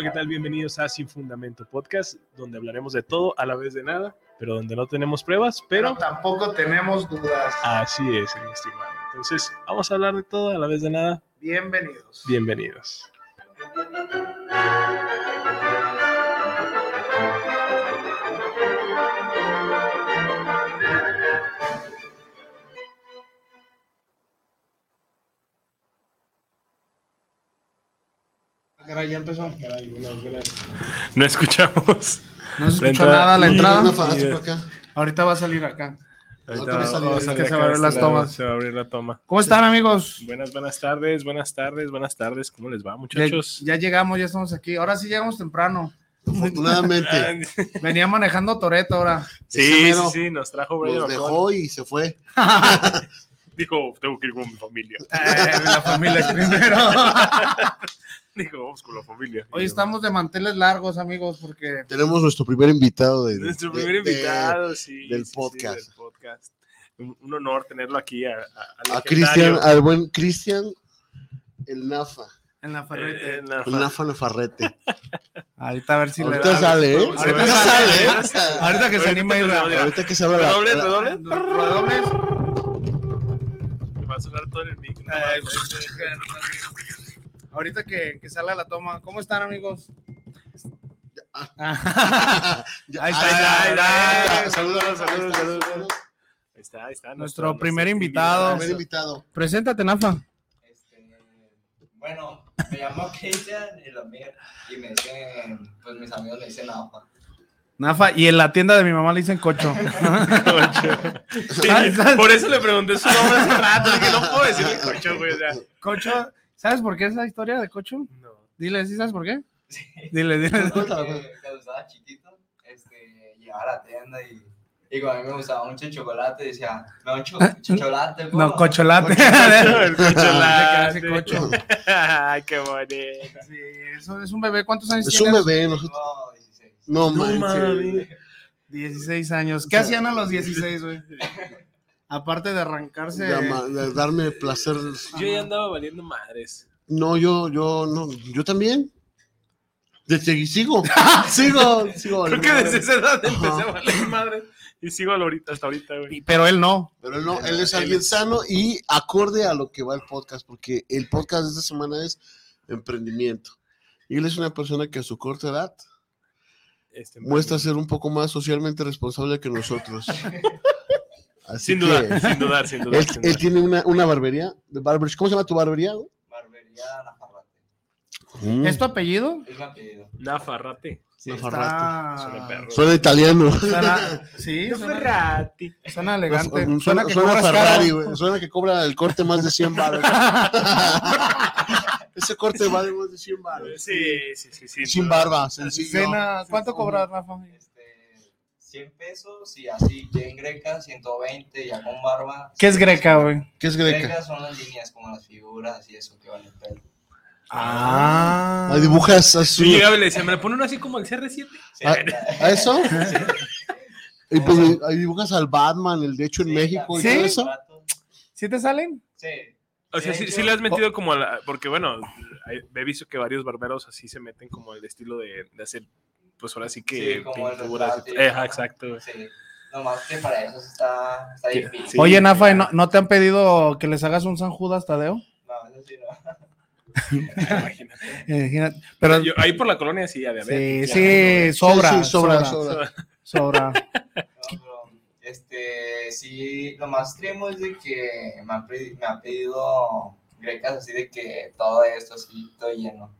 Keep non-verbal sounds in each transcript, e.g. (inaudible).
Hola, ¿qué tal? Bienvenidos a Sin Fundamento Podcast, donde hablaremos de todo a la vez de nada, pero donde no tenemos pruebas, pero tampoco tenemos dudas. así es, mi estimado. Entonces, vamos a hablar de todo a la vez de nada. Bienvenidos. Bienvenidos. Ya empezó. No escuchamos. No se La escuchó entrada. nada la entrada. Ahorita va a salir acá. Ahorita va a salir, vamos es a que salir se acá van a abrir de las lado, tomas. Se va a abrir la toma. ¿Cómo están, amigos? Buenas, buenas tardes, buenas tardes, buenas tardes. ¿Cómo les va, muchachos? ya llegamos, ya estamos aquí. Ahora sí llegamos temprano. Afortunadamente, (laughs) Venía manejando Toreto ahora. Sí, sí, sí, nos trajo nos dejó y se fue. (laughs) Dijo, tengo que ir con mi familia. Eh, la familia es primero. (laughs) (laughs) Dijo, vamos con la familia. Hoy estamos de manteles largos, amigos, porque Tenemos nuestro primer invitado de, Nuestro de- primer de- invitado, sí. del sí, sí, podcast. del podcast. Un, un honor tenerlo aquí a, a, al a Cristian, al buen Cristian, el Nafa, en la eh, ferrete. en la el Nafa Nafarrete. (laughs) Ahorita a ver si le Ahorita da. sale, ¿eh? Ahorita Ahorita sale, ¿eh? ¿eh? Ahorita que se anima a ir a- Ahorita que se abra la, Redoble, redoble. Redobles. Va a sonar todo en el micro. Ahorita que, que salga la toma. ¿Cómo están, amigos? Ya- Ahí está. Saludos, saludos, saludos. saludos. Ahí está, ahí está. Nuestro primer invitado. Primer invitado. Preséntate, Nafa. Este, bueno, me llamo Cristian y, los míos- y me dicen, pues mis amigos me dicen APA. Nafa, y en la tienda de mi mamá le dicen cocho. (laughs) Sí, por eso le pregunté su nombre hace rato. Dije, no puedo decirle cocho, güey. O sea, Cocho, ¿sabes por qué esa historia de cocho? no. Dile, ¿sí sabes por qué? Sí. Dile, dile. Cuando estaba chiquito, este, llegaba a la tienda y, y como a mí me gustaba mucho el chocolate, decía, me da un cho- chocolate. No, ¿cómo?" cocholate. Cocholate. cocho. (laughs) (laughs) Ay, qué bonito. Sí, eso es un bebé. ¿Cuántos años Es tienes? un bebé, nosotros. Tengo 16. No, No manches. mames. 16 años. ¿Qué hacían a los 16, güey? (laughs) Aparte de arrancarse. De darme placer. Yo ya andaba valiendo madres. No, yo, yo, no, yo también. Desde sigo, (laughs) sigo, sigo. Creo que desde esa edad empecé Ajá. a valer madres. Y sigo ahorita, hasta ahorita, güey. Y- Pero él no. Pero él no, él es alguien sano y acorde a lo que va el podcast, porque el podcast de esta semana es emprendimiento. Y él es una persona que a su corta edad Este, muestra ser un poco más socialmente responsable que nosotros. (laughs) Así Sin que dudar, sin dudar, sin dudar. Él, sin él tiene una, una barbería, de barber- ¿cómo se llama tu barbería? güey? Barbería Nafarrate. Mm, ¿Es tu apellido? Es mi apellido. Nafarrate. Nafarrate. Suena Está... perro. Suena italiano. Suena... (laughs) Sí, suena, Nafarrate. suena elegante. Suena, Suena que suena Ferrari, caro. güey. Suena que cobra el corte más de 100 baros. (laughs) Ese corte vale más de 100 baros. Sí, sí, sí. sí Sin barba, sencillo. Cena, ¿Cuánto cobras, Rafa? Este, 100 pesos y así, ya en greca, 120, ya con barba. ¿Qué es greca, güey? ¿Qué es greca? Greca son las líneas como las figuras y eso que van en el pelo. Ah. Ahí dibujas Yo así. llegaba y le decía, ¿me le pone uno así como el CR7? Sí, ¿A, a eso? Y pues ahí dibujas al Batman, el de hecho en sí, México y ¿Sí? todo eso. ¿Sí te salen? Sí. O sea, sí, sí le has metido como a la... Porque, bueno, he visto que varios barberos así se meten como el estilo de, de hacer, pues ahora sí que Sí, como el retrato exacto. güey. Sí. Nomás que para eso está, difícil. sí. Oye, Nafa, ¿y ¿no, ¿no te han pedido que les hagas un San Judas Tadeo? No, eso sí, no. Imagínate. (laughs) Imagínate. Pero Yo- ahí por la colonia sí, a de sí, haber. sí, sobra, Sí, sí, sobra, sobra, sobra. sobra. (laughs) No, pero, este, sí, lo más extremo es de que me han, pedi- me han pedido grecas, así de que todo esto así, todo lleno.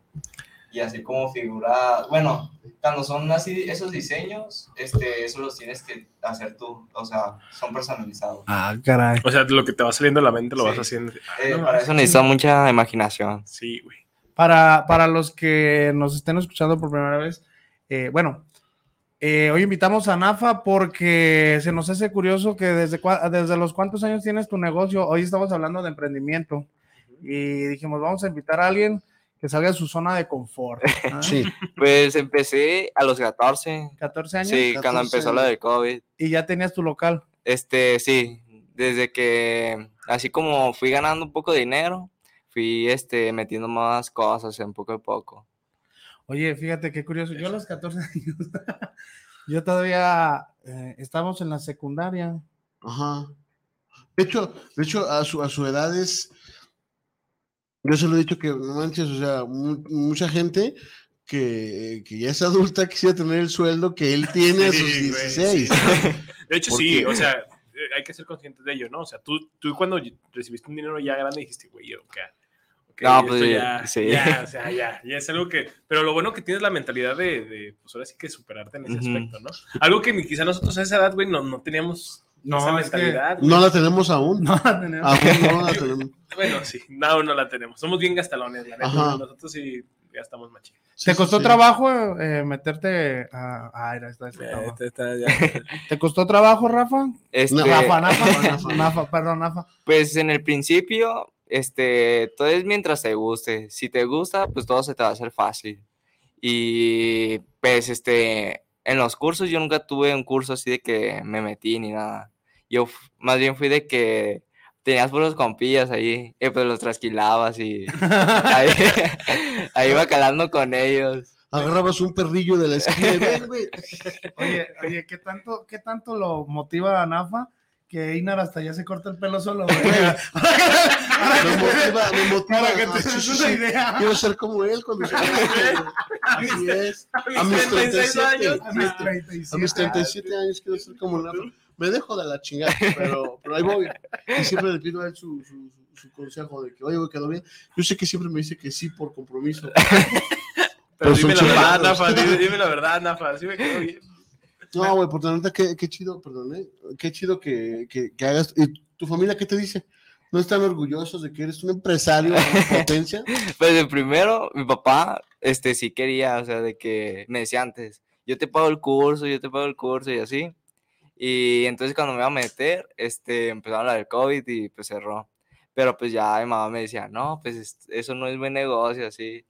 Y así como figura, bueno, cuando son así esos diseños, este, eso los tienes que hacer tú, o sea, son personalizados. Ah, caray. O sea, lo que te va saliendo a la mente lo vas Sí. haciendo. Ah, Eh, no, para eso necesita mucha imaginación. Sí, güey. Para, para los que nos estén escuchando por primera vez, eh, bueno, eh, hoy invitamos a Nafa porque se nos hace curioso que desde, desde los cuántos años tienes tu negocio. Hoy estamos hablando de emprendimiento y dijimos, vamos a invitar a alguien que salga de su zona de confort. (laughs) Sí. (laughs) Pues empecé a los 14, 14 años sí, cuando 14 empezó lo del COVID. y ya tenías tu local. Este, sí, desde que así como fui ganando un poco de dinero, fui este metiendo más cosas en poco a poco. Oye, fíjate qué curioso. Yo a los 14 (laughs) años, yo todavía eh, estábamos en la secundaria. Ajá. De hecho, de hecho a, su, a su edad es. Yo se lo he dicho que, no manches, o sea, mu- mucha gente que, que ya es adulta quisiera tener el sueldo que él (laughs) tiene a sus güey, 16. sí. (laughs) De hecho, ¿Por sí, qué? o sea, eh, hay que ser conscientes de ello, ¿no? O sea, tú, tú cuando recibiste un dinero ya grande dijiste, güey, yo, ¿qué? Ok, No, esto pues, ya, sí. ya, o sea, ya, ya es algo que, (laughs) pero lo bueno que tienes la mentalidad de, de pues ahora sí que superarte en ese aspecto, ¿no? Algo que ni quizá nosotros a esa edad, güey, no, no teníamos No, esa es que- mentalidad. güey. (laughs) No la tenemos aún. No, tenemos- Aún no la tenemos. (laughs) Bueno, sí, no, no la tenemos. Somos bien gastalones, la neta. Nosotros sí gastamos machín. ¿Te Sí, costó sí. trabajo eh, meterte a... Ah, era esta- esta- Eh, no. está- está ya- (laughs) ¿Te costó trabajo, Rafa? Este, Rafa, Nafa, Nafa. Nafa, perdón, Nafa. Pues en el principio, este, todo es mientras te guste. Si te gusta, pues todo se te va a hacer fácil. Y pues este, en los cursos yo nunca tuve un curso así de que me metí ni nada. Yo más bien fui de que tenías puros compillas ahí, y pues los trasquilabas y ahí, (laughs) ahí iba calando con ellos. Agarrabas un perrillo de la esquina güey. (laughs) Oye, oye, ¿qué tanto, ¿qué tanto lo motiva a Nafa que Einar hasta ya se corta el pelo solo? güey? Me (laughs) motiva, me motiva. Para que te des sí, una sí. idea. Quiero ser como él cuando se Así es. A mis 37 años. A mis A 37. mis 37 años quiero ser como Nafa. Me dejo de la chingada, pero, pero ahí voy. Y siempre le pido a él su, su, su- su consejo de que, oye, güey, quedó bien. Yo sé que siempre me dice que sí por compromiso. (laughs) Pero Pero dime la verdad. Nafa, dime, dime la verdad, Nafa. Sí me quedó bien. No, güey, por la neta, qué, qué chido, perdón, ¿eh? Qué chido que, que, que hagas. ¿Y tu familia qué te dice? ¿No están orgullosos de que eres un empresario de potencia? (laughs) Pues de primero, mi papá, este, sí quería, o sea, de que me decía antes, yo te pago el curso, yo te pago el curso y así. Y entonces cuando me iba a meter, este, empezó a hablar del COVID y pues cerró. Pero pues ya mi mamá me decía, no, pues es- eso no es buen negocio, así.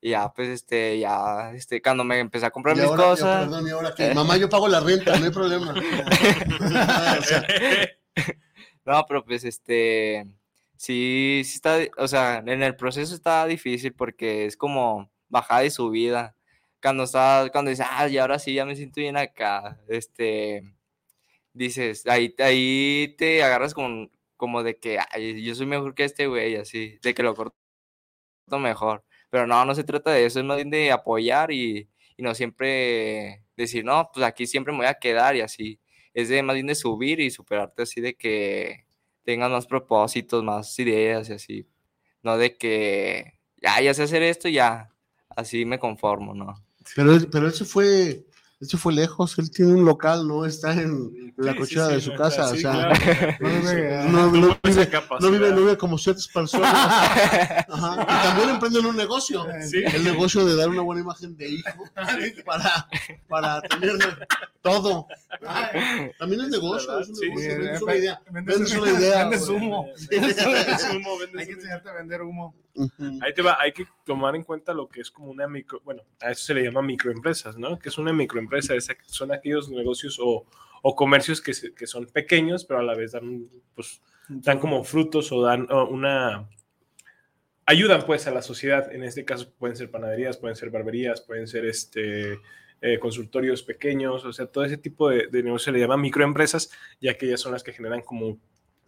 Y ya, pues, este, ya, este, cuando me empecé a comprar Y mis ahora, cosas. perdón, y ahora que mamá, yo pago la renta, no hay problema. (laughs) (laughs) O sea, (laughs) No, pero pues este, sí, sí está, o sea, en el proceso está difícil porque es como bajada y subida. Cuando está, cuando dices, ah, y ahora sí, ya me siento bien acá, este, dices, ahí, ahí te agarras como, como de que, ay, yo soy mejor que este güey, así, de que lo corto mejor. Pero no, no se trata de eso, es más bien de apoyar y, y no siempre decir, no, pues aquí siempre me voy a quedar y así es de más bien de subir y superarte así de que tengas más propósitos, más ideas y así. No de que ya, ya sé hacer esto, ya, así me conformo, ¿no? pero, pero se fue, se fue lejos, él tiene un local, no está en la Sí, cochera sí, de su no, casa, sí, o sea, claro. No vive- no, vive, capacidad. no vive, no vive como ciertas personas. (laughs) Ajá, Y también emprenden un negocio. Sí. El negocio de dar una buena imagen de hijo (laughs) para, para tener todo. También es negocio, es un negocio, sí, vendes una idea. vendes una- idea. vendes humo. Es humo, vendes Hay que enseñarte a vender humo. Hay que tomar en cuenta lo que es como una micro, bueno, a eso se le llama microempresas, ¿no? Que es una microempresa, es- son aquellos negocios o, o comercios que, que son pequeños, pero a la vez dan, pues, dan como frutos o dan una... Ayudan pues a la sociedad, en este caso pueden ser panaderías, pueden ser barberías, pueden ser este, eh, consultorios pequeños, o sea, todo ese tipo de, de negocios se le llama microempresas, ya que ellas son las que generan como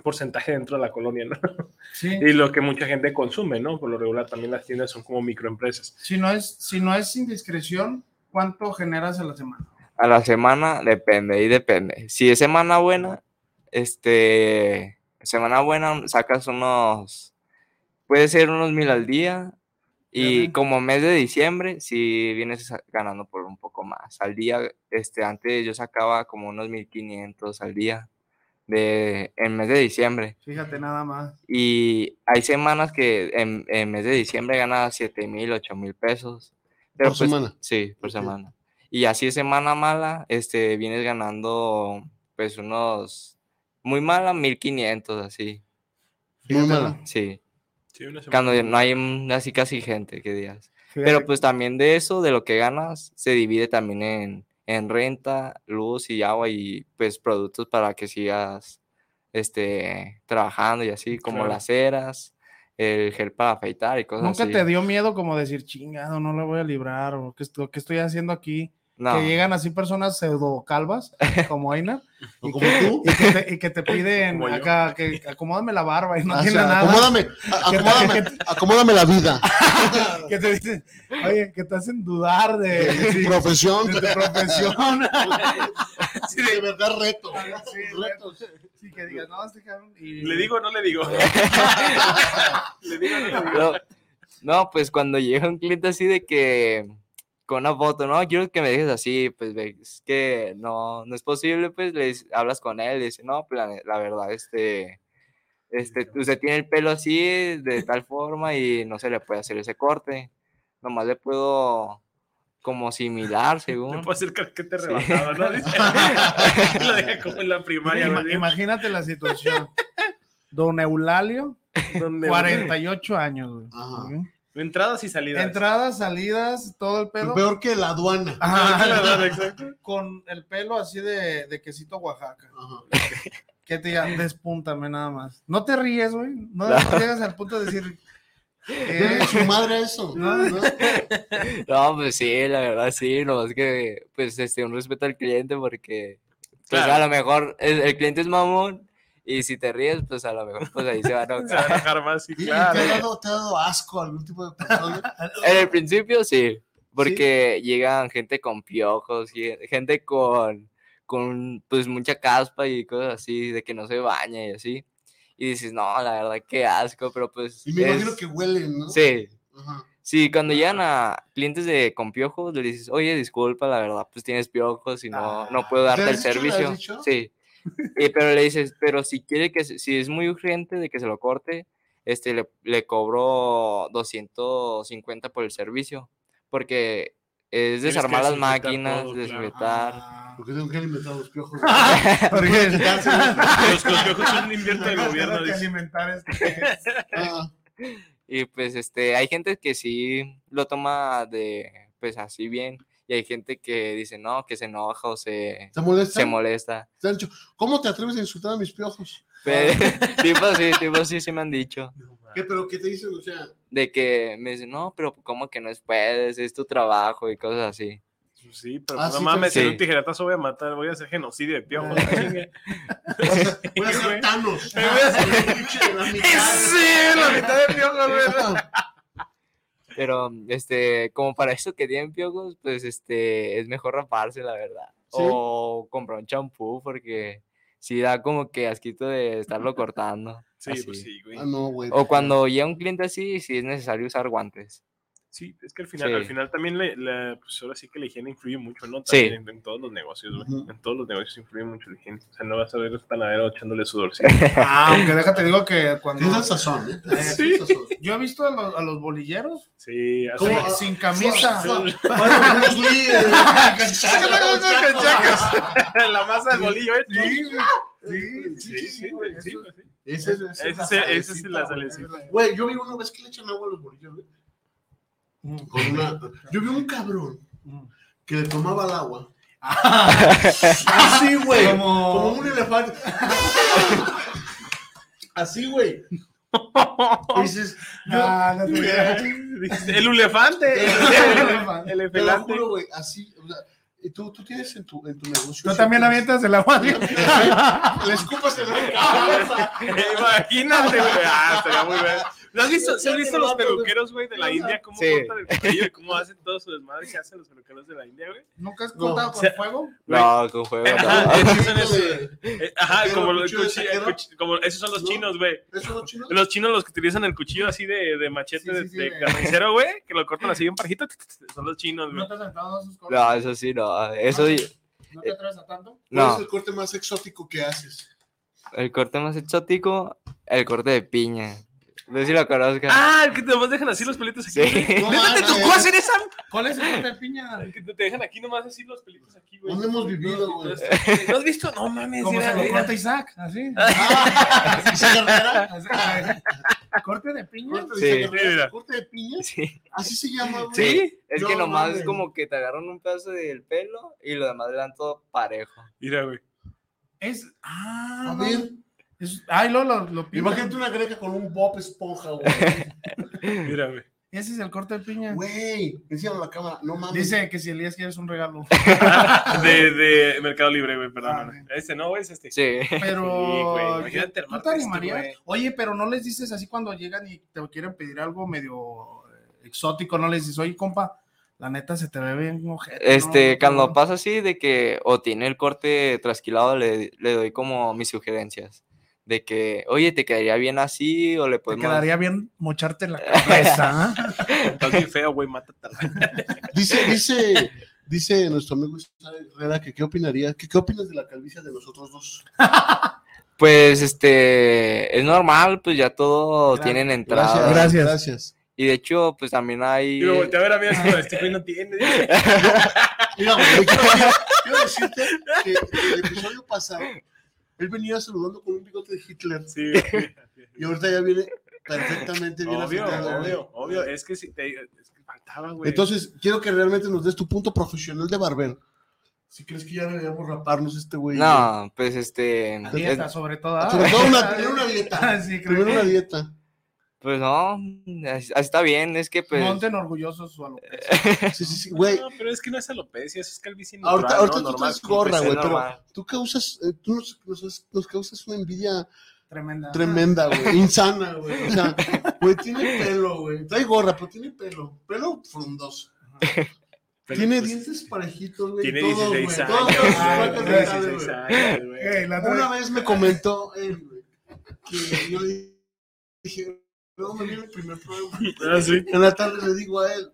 porcentaje dentro de la colonia, ¿no? (laughs) Sí. y lo que mucha gente consume, ¿no? Por lo regular también las tiendas son como microempresas. Si no es, si no es indiscreción, ¿cuánto generas a la semana? A la semana depende, y depende. Si es semana buena, este, semana buena sacas unos, puede ser unos mil al día. Y como mes de diciembre, si vienes ganando por un poco más. Al día, este, antes yo sacaba como unos 1500 al día de, en mes de diciembre. Fíjate nada más. Y hay semanas que en, en mes de diciembre gana 7 mil, 8 mil pesos. Pero ¿Por pues, semana? Sí, por semana. Y así semana mala, este, vienes ganando pues unos, muy mala, 1500 así. Muy Fíjate, mala. ¿no? Sí, Sí, una semana. cuando no hay así casi gente que digas. Fíjate Pero pues también de eso, de lo que ganas, se divide también en, en renta, luz y agua y pues productos para que sigas este, trabajando y así, como Claro. las ceras, el gel para afeitar y cosas Nunca así. te dio miedo como decir, chingado, no la voy a librar, o qué estoy haciendo aquí. No, Que llegan así personas pseudo calvas, (laughs) como Aina, O y como que, tú. y que te, y que te piden acá, que acomódame la barba y no Ah, o tiene sea, nada. acomódame, (laughs) a- Que te- acomódame, acomódame la vida. (laughs) Que te dicen, oye, que te hacen dudar de, De profesión. de profesión. Sí, de verdad, reto. Sí, Reto. Sí, que digas, no, este cabrón. Y... ¿Le digo o no le digo? ¿Le digo o no le digo? no, no, pues cuando llega un cliente así de que con una foto, no, quiero que me dejes así, pues es que no, no es posible, pues le dices- hablas con él, le dices, no, pues la, la verdad, este, este, usted tiene el pelo así, de tal forma, y no se le puede hacer ese corte, nomás le puedo como similar, (laughs) según. puedo hacer casquete Sí. rebajado, ¿no? (laughs) Dice. (laughs) Lo deja como en la primaria. Ima- ¿no? imagínate la situación. Don Eulalio, Donde 48 años, güey. Ajá. Entradas y salidas. Entradas, salidas, todo el pedo. Peor que la aduana. Ajá, La verdad, exacto. con el pelo así de, de quesito Oaxaca. Ajá. Que te diga, despúntame nada más. No te ríes, güey. No, No. llegas al punto de decir. (laughs) eh, su madre eso. No, ¿no? No, pues sí, la verdad sí, no es que pues este un respeto al cliente porque pues Claro. a lo mejor el, el cliente es mamón y si te ríes pues a lo mejor pues ahí se va a (laughs) Se va a enojar. enojar más, sí, ¿Y- y claro. ¿Te ha, dado, ¿Te ha dado asco algún tipo de persona? (laughs) En el principio sí, porque llegan gente con piojos, y gente con con pues mucha caspa y cosas así de que no se baña y así. Y dices, "No, la verdad qué asco", pero pues Y me imagino es- que huelen, ¿no? Sí, Ajá. Sí, cuando llegan a clientes de con piojos, le dices, oye, disculpa, la verdad, pues tienes piojos y no, no puedo Ah, ¿te darte el dicho? ¿Le has servicio. dicho? Sí. Y, pero le dices, pero si quiere que, se- si es muy urgente de que se lo corte, este, le, le cobro 250 por el servicio, porque es que desarmar las máquinas, todo, claro. desinfectar. Ah, Porque tengo que alimentar los piojos. (laughs) porque- (laughs) Los, los piojos son invierno del Tengo gobierno. que dice. alimentar este. (laughs) Ah, Y pues este, hay gente que sí lo toma de, pues así bien, y hay gente que dice, no, que se enoja o se, ¿Te molesta? se molesta. Te han dicho, ¿cómo te atreves a insultar a mis piojos? Pe- (laughs) tipo sí, tipo sí, sí me han dicho. ¿Qué, pero qué te dicen? O sea, De que me dicen, no, pero ¿cómo que no es puedes? Es tu trabajo y cosas así. Pues Sí, pero Ah, no sí, mames, sí. en un tijeretazo voy a matar, voy a hacer genocidio de piojos. Ah. (laughs) voy a ser Thanos. Me voy a hacer- El pinche de la mitad. (laughs) Sí, la mitad de piojos, güey. Pero, este, como para eso que tienen piojos, pues, este, es mejor raparse, la verdad. ¿Sí? O comprar un champú, porque sí da como que asquito de estarlo cortando. Sí, así. pues sí, güey. Ah, no, güey. O cuando llega un cliente así, sí es necesario usar guantes. Sí, es que al final, Sí. al final también le- la, pues ahora sí que la higiene influye mucho, ¿no? Sí. También en, en todos los negocios, güey. Ujú. En todos los negocios influye mucho la higiene. O sea, no vas a ver el panadero echándole sudorcito. (laughs) Ah, aunque déjate digo que cuando. Tienes el sazón, ¿eh? Sí. Sazón. Yo he visto a los, a los bolilleros Sí, así. ¿Cómo? sin, sin camisa. La masa del bolillo, ¿eh? Sí. Sí, Sí, sí, güey, sí, güey, sí. Ese es, Ese es- ese es la salecita. Güey, yo vi una vez que le echan agua a los bolillos, güey. Con una... Yo vi un cabrón que le tomaba el agua. Así, güey. Como... Como- un elefante. Así, güey. Y dices, yo, Ah, no te creas. El elefante. El te lo elefante. juro, güey, así. O sea, y tú, tú tienes en tu, en tu negocio. Tú también avientas el agua. Le escupas la cabeza. (laughs) Imagínate, güey. Ah, estaría muy bien. ¿No has visto, ¿sí has Ya visto los peluqueros, güey, de la India? ¿Cómo Sí. cortan el cabello y cómo hacen todo su desmadre que hacen los peluqueros de la India, güey? ¿Nunca has No, cortado o con sea, fuego? No, con juego. Ajá, no. esos son esos- eh, Ajá, como, los como esos son los ¿No? chinos, güey. ¿Eso no chino? Los chinos los que utilizan el cuchillo así de, de machete Sí, sí, de, sí, carnicero, güey, que lo cortan así bien (laughs) parejito, son los chinos, güey. ¿No te has aventado esos cortes? No, eso sí, no. Eso, ¿No te atreves a tanto? ¿Cuál no. es el corte más exótico que haces? El corte más exótico, el corte de piña. No sé si lo. Ah, el que nomás dejan así los pelitos aquí. Sí. No ¿Neta te mames. tocó hacer esa? ¿Cuál es el corte de piña? El que te dejan aquí nomás así los pelitos aquí, güey. ¿Dónde hemos vivido, güey? ¿No has visto? No mames, Como se lo corta Isaac, así. (laughs) Ah. Así, ¿Corte de piña? ¿Corte de Sí. ¿Corte de piña? Sí. Así se llama, güey. Sí, es que nomás es como que te agarran un pedazo del pelo y lo demás le dan todo parejo. Mira, güey. Es. Ah, A no. ver, Es- ay, lo, lo, lo imagínate una greca con un Bob Esponja, güey. (laughs) Mira, güey. Ese es el corte de piña. Güey, encima la cámara, no mames. Dice que si Elías quieres un regalo. (laughs) De, de Mercado Libre, güey, Ah, perdón. bien. Este no, güey, es este. Sí. Pero. Sí, güey, imagínate ¿tú armarte te esto, animarías? güey. Oye, pero no les dices así cuando llegan y te quieren pedir algo medio eh, exótico, no les dices, oye, compa, la neta se te ve bien ojete, Este, ¿no? cuando pasa así de que o tiene el corte trasquilado, le, le doy como mis sugerencias. De que, oye, te quedaría bien así o le Te podemos... quedaría bien mocharte la cabeza. ¿eh? (laughs) Estás bien feo, güey, mátate. Dice, dice, dice nuestro amigo Herrera que qué opinaría, que qué opinas de la calvicie de nosotros dos. (laughs) Pues, este, es normal, pues ya todos Gra- tienen entrada. Gracias, Gracias. gracias. Y de hecho, pues también hay... Y me volteé a ver a mí este güey no tiene. (laughs) Mira, güey, quiero, quiero- quiero decirte que el episodio pasado, él venía saludando con un bigote de Hitler Sí, (laughs) y ahorita ya viene perfectamente bien Obvio, obvio, obvio. Es que sí, te, es que faltaba, güey. Entonces, quiero que realmente nos des tu punto profesional de barbero. Si crees que ya deberíamos raparnos este güey. No, pues este... La es- dieta, sobre todo. ¿ah? Sobre todo una, (laughs) primero una dieta. Ah, sí, creo Primero que una dieta. Pues no, así, está bien, es que pues... monten orgullosos su alopecia. (laughs) Sí, sí, sí, güey. No, pero es que no es alopecia, eso es calvicie Ahorita, natural, ahorita ¿no? tú Normal, traes gorra, pues, es güey, pero tú causas, eh, tú nos, nos- nos causas una envidia Tremenda. tremenda, güey, insana, güey. O sea, (laughs) güey, tiene pelo, güey. Trae gorra, pero tiene pelo. Pelo frondoso. Pero, tiene pues, dientes parejitos, güey. Tiene todo, 16 güey, todo, años, todo, güey, todo, tiene todo, 16 güey. años, güey. Ey, la otra Una vez- vez me comentó él, güey, que yo le dije, luego me viene el primer programa. (laughs) Ah, sí. En la tarde le digo a él,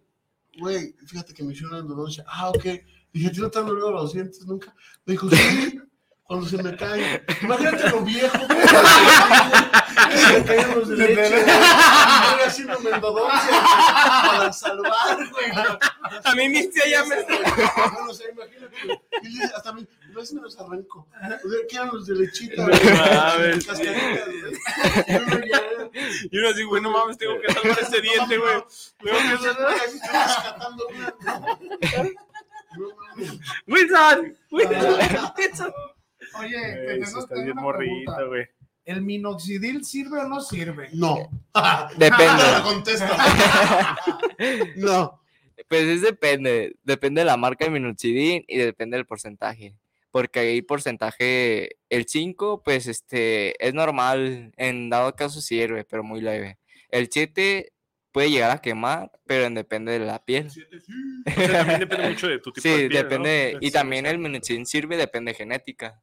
güey, fíjate que me hicieron endodoncia. Ah, ok. Dije, ¿a ti no te han dolido los dientes nunca? Me dijo, sí, cuando se me caen. Imagínate lo viejo, (laughs) Se me caen los de leche, güey. Estoy haciéndome endodoncia para salvar, güey. A mí mi tía ya me... Bueno, o sea, imagínate. Y le dice, hasta me, a veces me los arranco. O sea, ¿Qué eran los de lechita? No mames. Y uno así, güey, no mames, tengo que salvar este diente, güey. Tengo que salvar... Estoy rescatando una. No mames. Wilson, Wilson. Oye, te tengo- está bien morrito, güey. ¿El minoxidil sirve o no sirve? No. (laughs) Depende. No contesto. (laughs) No. Pues es depende, depende de la marca de minoxidil y depende del porcentaje. Porque hay porcentaje, el 5, pues este, es normal, en dado caso sirve, pero muy leve. El 7 puede llegar a quemar, pero en- depende de la piel. (laughs) O sea, también depende mucho de tu tipo de Sí, piel, ¿no? depende, y Sí, también sí. el minoxidil sirve, depende de genética.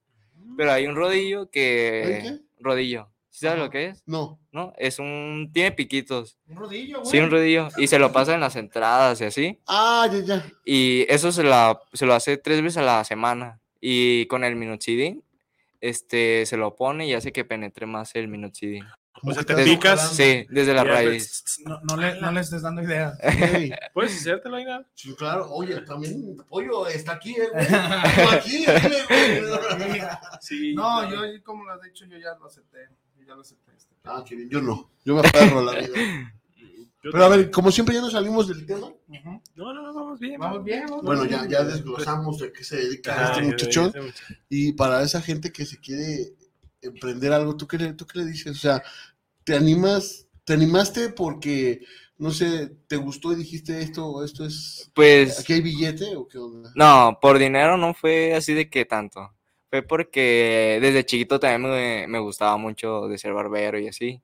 Pero hay un rodillo que... ¿Hay qué? Rodillo. ¿Sí ¿Sabes lo que es? No. ¿No? Es un... Tiene piquitos. Un rodillo, güey. Sí, un rodillo. Y se lo pasa en las entradas y así. Ah, ya, ya. Y eso se, la, se lo hace tres veces a la semana. Y con el minoxidil, este, se lo pone y hace que penetre más el minoxidil. O sea, te picas. Sí, desde la raíz. No, no le, no le estés dando ideas. (laughs) Ey, ¿Puedes hacértelo ahí, nada? Sí, claro. Oye, también Pollo está aquí, eh, (laughs) aquí, güey. Sí. No, yo, como lo has dicho, yo ya lo acepté. Yo ya lo acepté. este. Ah, qué bien. Yo no. Yo me aferro a la vida. Yo Pero a ver, como siempre ya nos salimos del tema. No, no, no, vamos bien. Vamos bien, vamos Bueno, bien. ya, ya desglosamos de qué se dedica Ah, este muchachón. ya. Y para esa gente que se quiere emprender algo, ¿tú qué le, tú qué le dices? O sea, ¿te animas? ¿Te animaste porque, no sé, te gustó y dijiste esto, esto es, Pues, aquí hay billete o qué onda? no, por dinero no fue así de que tanto. Fue porque desde chiquito también me, me gustaba mucho de ser barbero y así.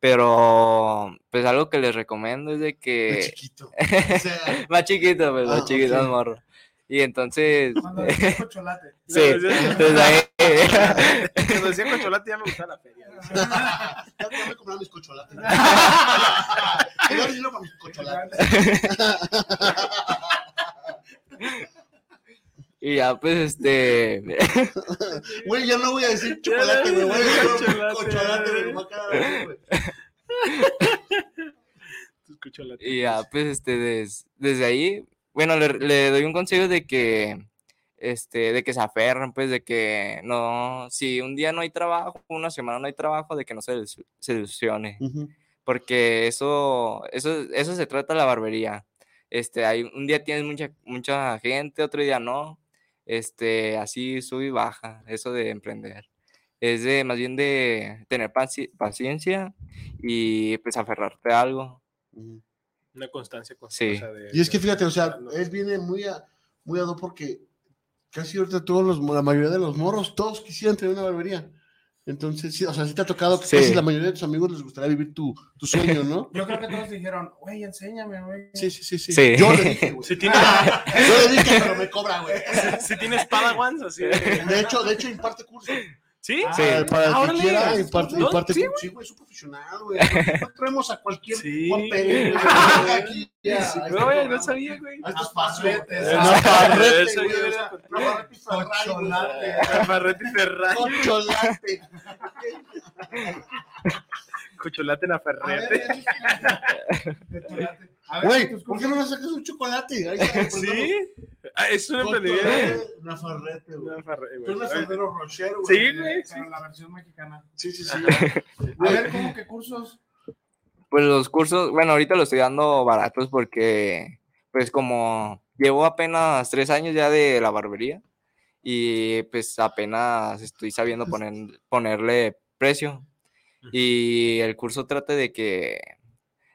Pero, pues algo que les recomiendo es de que... chiquito. (laughs) O sea, Más chiquito, pues, más Ah, chiquito, ok. más morro. Y entonces, Cuando decía chocolate. (laughs) sí, desde ahí... (laughs) Cuando decía con chocolate ya me gustaba la feria. (laughs) ya me compraron mis cocholates. Dinero para mis cocholates. Y ya, pues, este... Güey, ya no voy a decir chocolate, güey. Voy a decir cocholates, güey. Y ya, pues, este, des- desde ahí, bueno, le, le doy un consejo de que, este, de que se aferren, pues, de que no, si un día no hay trabajo, una semana no hay trabajo, de que no se, se ilusione, Ujú. porque eso, eso, eso se trata la barbería. Este, hay, un día tienes mucha, mucha gente, otro día no, este, así sube y baja, eso de emprender. Es de, más bien de tener paci- paciencia y, pues, aferrarte a algo. Ujú. Una constancia con Sí. o sea, de- Y es que fíjate, o sea, él viene muy a, muy a do porque casi ahorita todos los, la mayoría de los morros, todos quisieran tener una barbería. Entonces, sí, o sea, sí te ha tocado que Sí. casi la mayoría de tus amigos les gustaría vivir tu, tu sueño, ¿no? (laughs) Yo creo que todos dijeron, güey, enséñame, güey. Sí, sí, sí, sí. Sí. Yo le dije, güey. (laughs) Si tienes, Yo le dije, pero me cobra, güey. (laughs) si tienes Padawans, así de- De hecho, de hecho, imparte curso. ¿Sí? Ah, Sí. Para el que quiera, ¿Dónde? imparte Sí, curso. Sí, güey, es un profesional, güey. Nosotros (laughs) traemos a cualquier Sí. Güey, (laughs) aquí, ya, Sí, a este Güey, no sabía, güey. A estos a Farrete, (laughs) Eso güey, y Ferrari. Farrete y Ferrari. Cocholate. Cocholate en la Ferrete. Güey, tus ¿por qué no me sacas un chocolate? Está, ¿Sí? Ah, es un emprendimiento. Cocholate, Una farrete, güey. Una Ferrete, Tú güey. Ferrero Rocher, güey. Sí, güey. sí. Pero la versión mexicana. Sí, sí, sí. (laughs) A ver, ¿cómo que cursos? Pues los cursos, bueno, ahorita los estoy dando baratos porque, pues como llevo apenas tres años ya de la barbería y pues apenas estoy sabiendo poner, ponerle precio. Y el curso trata de que,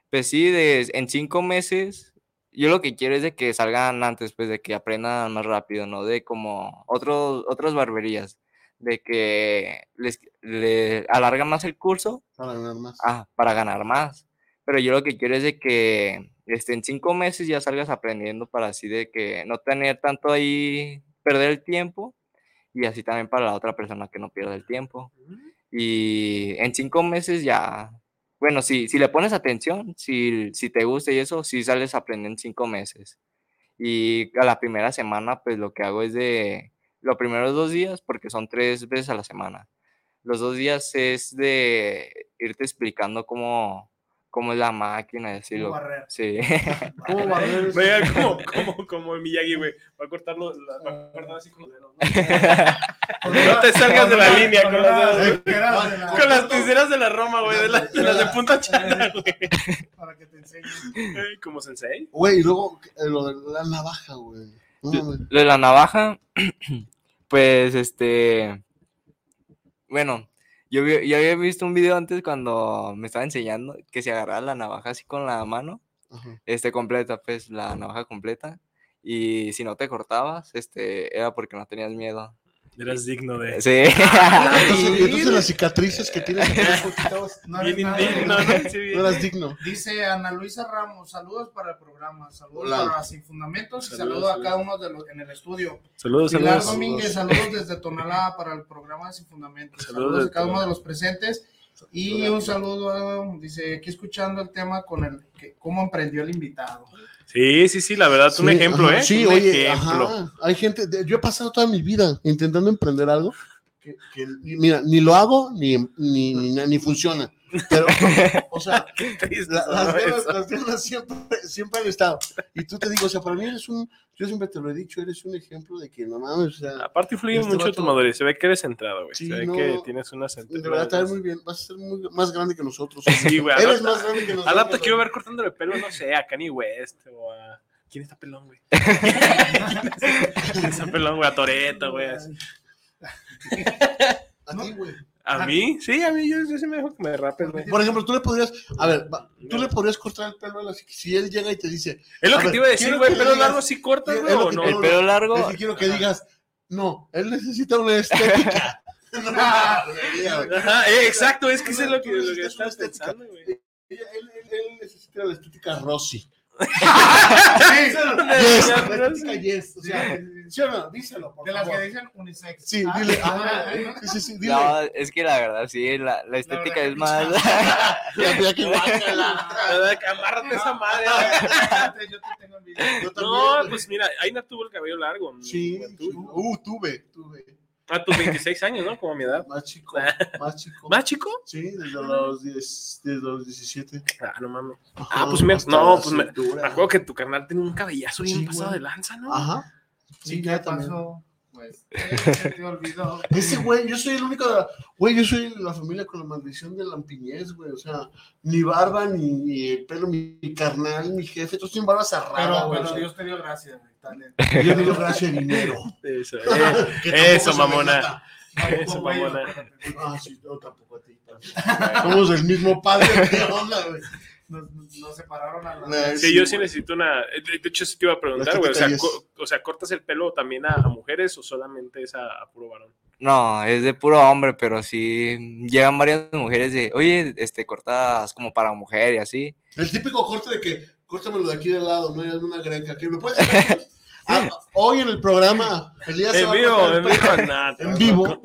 pues sí, de, en cinco meses, yo lo que quiero es de que salgan antes, pues de que aprendan más rápido, ¿no? De como otros, otras barberías, de que les, le alargan más el curso Para ganar más. ah, para ganar más. Pero yo lo que quiero es de que este, en cinco meses ya salgas aprendiendo para así de que no tener tanto ahí, perder el tiempo y así también para la otra persona que no pierda el tiempo. Y en cinco meses ya, bueno, si, si le pones atención, si, si te gusta y eso, sí sales aprendiendo en cinco meses. Y a la primera semana, pues lo que hago es de los primeros dos días, porque son tres veces a la semana. Los dos días es de irte explicando cómo, cómo es la máquina, y así ¿Cómo lo- barrer? Sí. (laughs) ¿Cómo barrer? (laughs) Vea como, como, como el Miyagi, güey. Va a cortarlo, la- va a cortar así con los dedos. ¿no? (laughs) Te salgas de la línea con las dedos. Con las tijeras de la Roma, güey. De, la- de las de punta chana, güey. Para que te enseñe. Ay, Como sensei. Güey, y luego eh, lo de la navaja, güey. Lo de la navaja, (clears throat) pues este. Bueno, yo, había visto un video antes cuando me estaba enseñando que se agarraba la navaja así con la mano, Ajá. este completa, pues la navaja completa. Y si no te cortabas, este, era porque no tenías miedo. Eras digno de. Sí. (laughs) Entonces, y entonces las cicatrices que tienes estabas- No eres Bien nada indigno, digno. ¿no? Sí, bien. no eras digno. Dice Ana Luisa Ramos, saludos para el programa, saludos Hola. para Sin Fundamentos y Saludos, saludos a cada uno de los en el estudio. Saludos, Pilar saludos. Domínguez, saludos desde Tonalá para el programa Sin Fundamentos. Saludos Saludos, a cada uno de los presentes. Y un saludo, a- dice, aquí escuchando el tema con el que cómo emprendió el invitado. Sí, sí, sí, la verdad, un Sí, ejemplo, ajá, ¿eh? Sí, un oye, ejemplo. ajá. Hay gente, yo he pasado toda mi vida intentando emprender algo que, que, mira, ni lo hago ni, ni, ni, ni funciona. Pero, (laughs) o sea, la- las, ganas, las ganas siempre, siempre han estado. Y tú te digo, o sea, para mí eres un, yo siempre te lo he dicho, eres un ejemplo de que no mames, o sea, Aparte influye Este mucho tu madurez. Se ve que eres centrado, güey. Sí, Se ve no, que tienes una de verdad te muy bien, vas a ser muy, más grande que nosotros. Sí, güey. Eres rato- más grande que nosotros. Al rato quiero ver cortándole el pelo, no sé, a Kanye West o a. ¿Quién está pelón, güey? ¿Quién (laughs) (laughs) está pelón, güey? A Toreto, güey. A ti, güey. ¿A mí? Sí, a mí, yo, yo sí me dejo que me rapes, güey. Por ejemplo, tú le podrías, a ver, tú le podrías cortar el pelo a así, si él llega y te dice, Es lo que ver, te iba a decir, quiero güey. le ¿Pelo digas- largo sí cortas, güey, o no? El pelo largo. es que quiero que digas, no, él necesita una estética. (laughs) (laughs) Ajá, eh, exacto, es que eso es lo que, lo que estás pensando, güey. Él, él- él- él necesita la estética Rosy. Sí, Yes, ya, la ya, estética yes. O sea, ¿sí o no? Díselo, por de las favor. que dicen unisex. Sí, Ah, dile. ah, ah, sí, sí, sí, dile. No, es que la verdad, sí, la, la estética verdad es más. Mira (laughs) que. Amárrate esa madre. (laughs) Yo te tengo envidia. No, pues mira, Aina tuvo el cabello largo. Sí, uh, tuve, tuve. A tus 26 años, ¿no? Como a mi edad. Más chico, más chico. ¿Más chico? Sí, desde los, 10, desde los 17. Ah, no mames. Ajá, Ah, pues me, no, pues me, me acuerdo que tu carnal tenía un cabellazo bien Sí, pasado güey. de lanza, ¿no? Ajá. Sí, Sí, ¿qué ya también. pasó? Pues, eh, se te olvidó. (laughs) Ese güey, yo soy el único, de la- güey, yo soy de la familia con la maldición de lampiñez, güey, o sea, ni barba, ni, ni el pelo, mi, mi carnal, mi jefe, todos tienen barba cerrada, Pero, güey. pero o sea, Dios te dio gracias, güey, talento. Yo digo gracias a dinero. Eso, (laughs) eh, Eso, mamona. Eso, mamona. Ah, sí, no, tampoco a ti. Somos del mismo padre, (laughs) ¿qué onda, güey? Nos, nos separaron a la... Sí, Sí, yo sí necesito una. De hecho, sí te iba a preguntar, güey. O sea, o sea, ¿cortas el pelo también a, a mujeres o solamente es a, a puro varón? No, es de puro hombre, pero sí llegan varias mujeres de, oye, este, cortas como para mujer y así. El típico corte de que, córtamelo de aquí de lado, no hay alguna greca. Que me puedes hacer? (laughs) Ah, hoy en el programa, En vivo, en vivo, En vivo.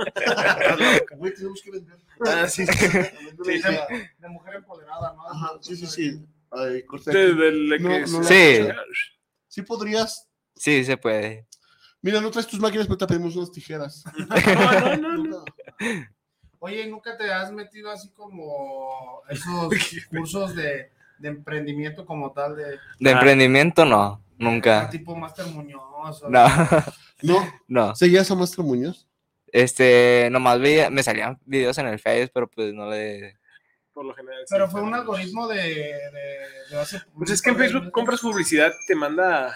(laughs) Güey, tenemos que vender. Ah, sí, sí. Sí, sí. De mujer empoderada, ¿no? Ajá, sí, sí, sí. Ay, No, que no, Sí. Sí podrías. Sí, se puede. Mira, no traes tus máquinas, pero te pedimos unas tijeras. (laughs) No, no, no, no. Oye, ¿nunca te has metido así como esos cursos de, de emprendimiento como tal de De Ah. emprendimiento, no, nunca. tipo Master Muñoz? No, (laughs) No, no. ¿seguías a Maestro Muñoz? Este, nomás veía, me salían videos en el Face, pero pues no le... Por lo general. sí, Pero fue un algoritmo de, de, de hace... Pues es que en Facebook compras publicidad, te manda